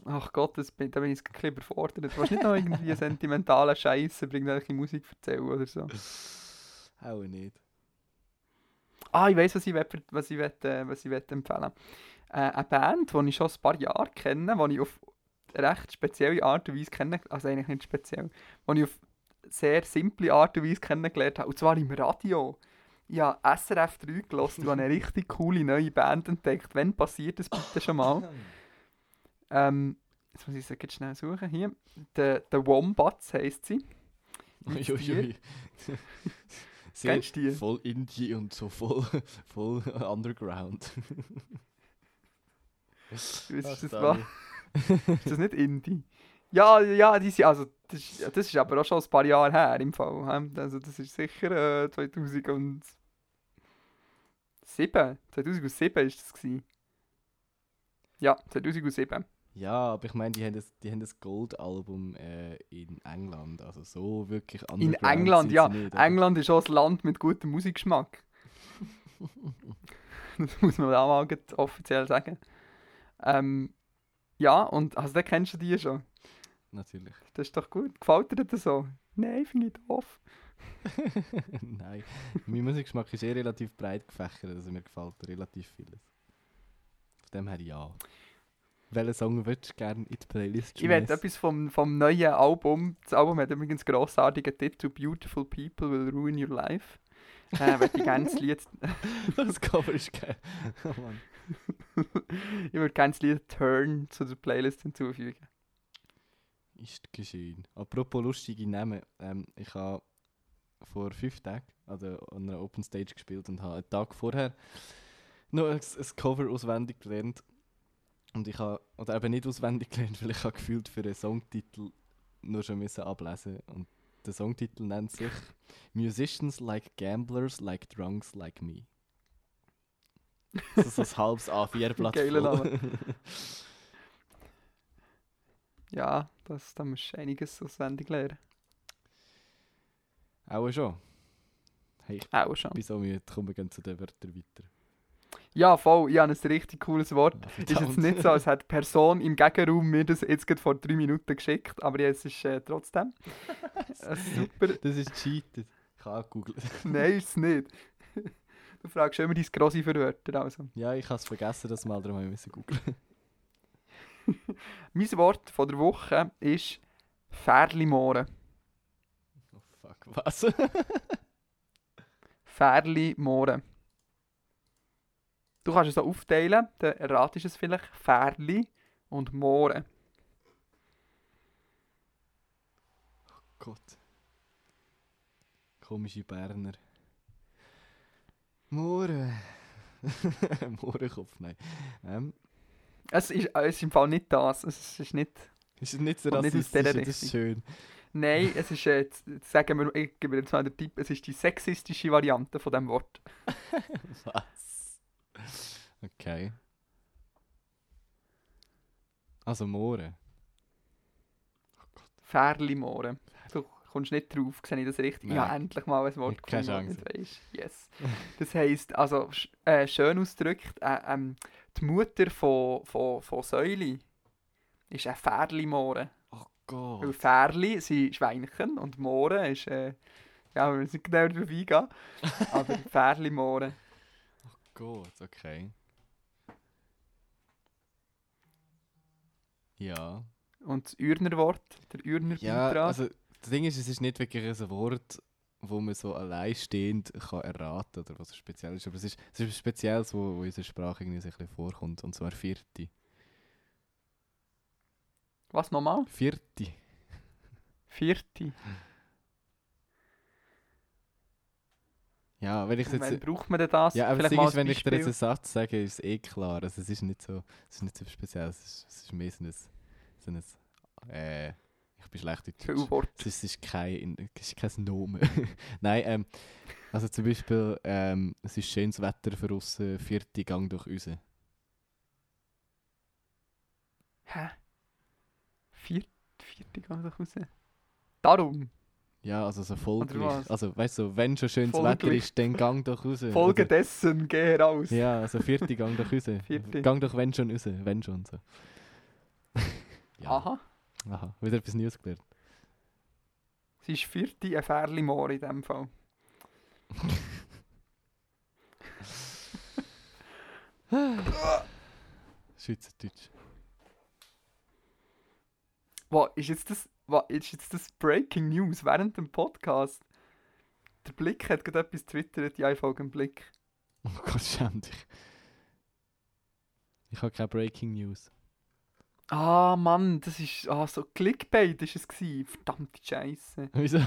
Ach Gott, das bin, da bin ich ein bisschen überfordert. Du willst nicht noch irgendwie sentimentale Scheiße bringen, irgendwelche Musik erzählen oder so. Auch nicht. Ah, ich weiß, was ich, will, was ich, will, äh, was ich will empfehlen äh, Eine Band, die ich schon ein paar Jahre kenne, die ich auf recht spezielle Art und Weise kenne, also eigentlich nicht speziell, die ich auf sehr simple Art und Weise kennengelernt habe, und zwar im Radio. Habe SRF 3 gelassen und habe eine richtig coole neue Band entdeckt. Wann passiert das bitte schon mal? Ähm, jetzt muss ich sie jetzt schnell suchen. Hier. The, The Wombats heisst sie. Uiuiui. Sehr Kennst du die? voll Indie und so voll, voll Underground. Ist Ach, das, wahr? ist das nicht Indie? Ja, ja, die sind, also, das ist, das ist aber auch schon ein paar Jahre her im Fall. Also das ist sicher äh, 2007. 2007 ist das gewesen. Ja, 2007. Ja, aber ich meine, die haben das, die haben das Gold-Album äh, in England. Also so wirklich In underground England, ja. nicht? England ist auch ein Land mit gutem Musikgeschmack. das muss man auch mal offiziell sagen. Ähm, ja, und also den kennst du die schon. Natürlich. Das ist doch gut. Gefällt dir das so? Nein, finde ich doof. Nein, mein Musikgeschmack ist eh relativ breit gefächert, also mir gefällt relativ vieles. Von dem her ja. Welchen Song würdest du gerne in die Playlist Ich werde schmeißen? etwas vom, vom neuen Album. Das Album hat übrigens grossartigen Titel: Beautiful People Will Ruin Your Life. Äh, würde ich gerne das Lied. Das Cover ist geil. Oh Mann. ich würde gerne das Lied Turn zu der Playlist hinzufügen. Ist geschehen. Apropos lustige Namen. Ähm, ich habe vor fünf Tagen also an einer Open Stage gespielt und habe einen Tag vorher noch ein, ein Cover auswendig gelernt. Und ich habe, oder eben nicht auswendig gelernt, weil ich habe gefühlt für einen Songtitel nur schon müssen ablesen Und der Songtitel nennt sich Musicians like gamblers like drunks like me. So, so ein halbes A4-Blatt Geiler voll. Ja, das, da musst du einiges auswendig lernen. Auch schon. Hey, ich Auch schon. bin so müde. Komm, wir gehen zu den Wörtern weiter. Ja, voll. Ich habe ein richtig cooles Wort. Ah, Ist jetzt nicht so, als hätte die Person im Gegenraum mir das jetzt gerade vor drei Minuten geschickt, aber ja, es ist äh, trotzdem äh, super. Das ist cheated. Ich kann auch googeln. Nein, ist es nicht. Du fragst immer dein Grossi für Wörter. Also. Ja, ich habe es vergessen, das mal, darum müssen wir googeln. Mein Wort von der Woche ist Fährlimohren. Oh fuck, was? Fährlimohren. Du kannst es so aufteilen, dann erratest es vielleicht. Fährli und Mohren. Gott. Komische Berner. Mohren. Mohrenkopf, nein. Ähm, Es ist, es ist im Fall nicht das. Es ist nicht... ist nicht so rassistisch, das ist schön. Nein, es ist, äh, sagen wir, ich gebe dir jetzt mal den Tipp, es ist die sexistische Variante von dem Wort. Was? Okay. Also Mohren. Fährlimohren. Du kommst nicht drauf, sehe ich das richtig? Ja, Nein. endlich mal ein Wort Keine gefunden, das Chance. weisst. Yes. Das heisst, also äh, schön ausgedrückt, äh, ähm, die Mutter von, von, von Säuli ist ein Fährlimohren. Oh Gott. Weil Fährli sind Schweinchen und Mohren ist, äh, ja, wir müssen genau darauf eingehen, aber Fährlimohren. Gott, okay. Ja. Und das Ürner Wort, der Ürner Ja, also das Ding ist, es ist nicht wirklich ein Wort, wo man so alleinstehend kann erraten oder was speziell ist. Aber es ist, es ist Spezielles, wo, wo in unserer Sprache irgendwie so ein bisschen vorkommt. Und zwar vierte. Was nochmal? Vierte. Vierte. Ja, wenn ich jetzt... wann braucht man denn das? Ja, aber das ist, wenn ich dir jetzt einen Satz sage, ist es eh klar. Also es ist nicht so, es ist nicht so speziell. Es ist, es ist mehr so ein, so ein äh, ich bin schlecht in Deutsch. Es ist, es ist kein, es ist kein Nomen. Nein, ähm, also zum Beispiel, ähm, es ist schönes Wetter für uns, vierte Gang durch uns. Hä? Vier, vierte Gang doch raus. Darum. Ja, also so folglich. Also weißt du, wenn schon schönes Wetter Folglich. ist, dann Gang durch raus. Folge Oder- dessen, geh heraus. Ja, also vierte Gang durch raus. Vierte. Gang durch wenn schon raus, wenn schon so. ja. Aha. Aha, wieder etwas Neues gelernt. Sie ist vierte, ein Fährli-Moor in dem Fall. Schweizerdeutsch. Was ist jetzt das, was ist jetzt das Breaking News während dem Podcast? Der Blick hat gerade etwas twittert, ich folge dem Blick. Oh Gott, schäm dich. Ich habe keine Breaking News. Ah, Mann, das ist, ah, so Clickbait ist es gewesen. Verdammte Scheiße. Wieso?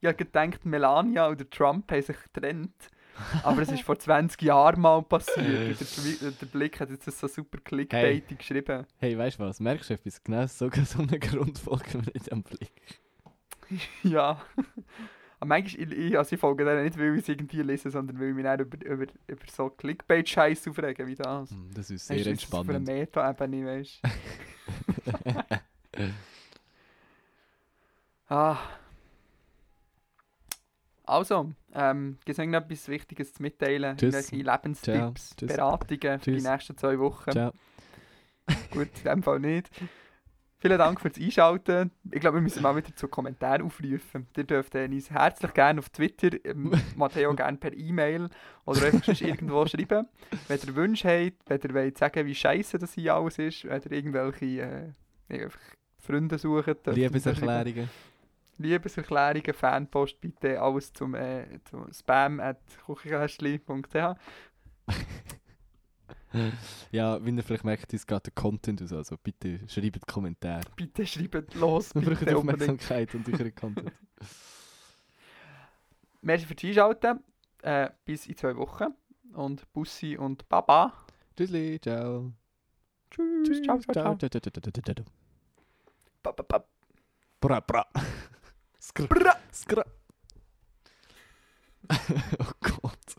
Ich habe gedacht, Melania oder Trump haben sich getrennt. Aber es ist vor 20 Jahren mal passiert. Der, der Blick hat jetzt so super Clickbaitig geschrieben. hey, weißt du was? Merkst du etwas? Genau sogar so einen Grund folgen wir nicht am Blick. Ja. Aber manchmal, ich, also ich folge denen nicht, weil ich es irgendwie lese, sondern weil ich mich dann über, über, über so Clickbait-Scheiß aufregen wie das. Hm, Das ist Weißt sehr du, was das Für eine entspannend. Meta-Ebene, weißt du. ah. Also, ähm, gibt es irgendetwas Wichtiges zu mitteilen? Tschüss. Irgendwelche Lebenstipps, Ciao. Beratungen für die nächsten zwei Wochen? Ciao. Gut, in dem Fall nicht. Vielen Dank fürs Einschalten. Ich glaube, wir müssen mal wieder zu Kommentaren aufrufen. Ihr dürft äh, uns herzlich gerne auf Twitter, ähm, Matteo gerne per E-Mail oder einfach irgendwo schreiben. Wenn ihr Wünsche habt, wenn ihr wollt sagen, wie scheiße das hier alles ist, wenn ihr irgendwelche äh, Freunde sucht. Liebeserklärungen. Liebeserklärungen, Fanpost, bitte alles zum, äh, zum spam at kuchenkästchen.ch. Ja, wie ihr vielleicht merkt, es geht der Content aus. Also bitte schreibt Kommentare. Bitte schreibt los, Wir brauchen bitte unbedingt. Aufmerksamkeit und euren Content. Merci fürs Einschalten. Äh, bis in zwei Wochen. Und Bussi und Baba. Tschüssli, ciao. Tschüss. Ciao, ciao, ciao. ciao, ciao, ciao, ciao, ciao. Ba. Bra, bra. Skr skr. och gott.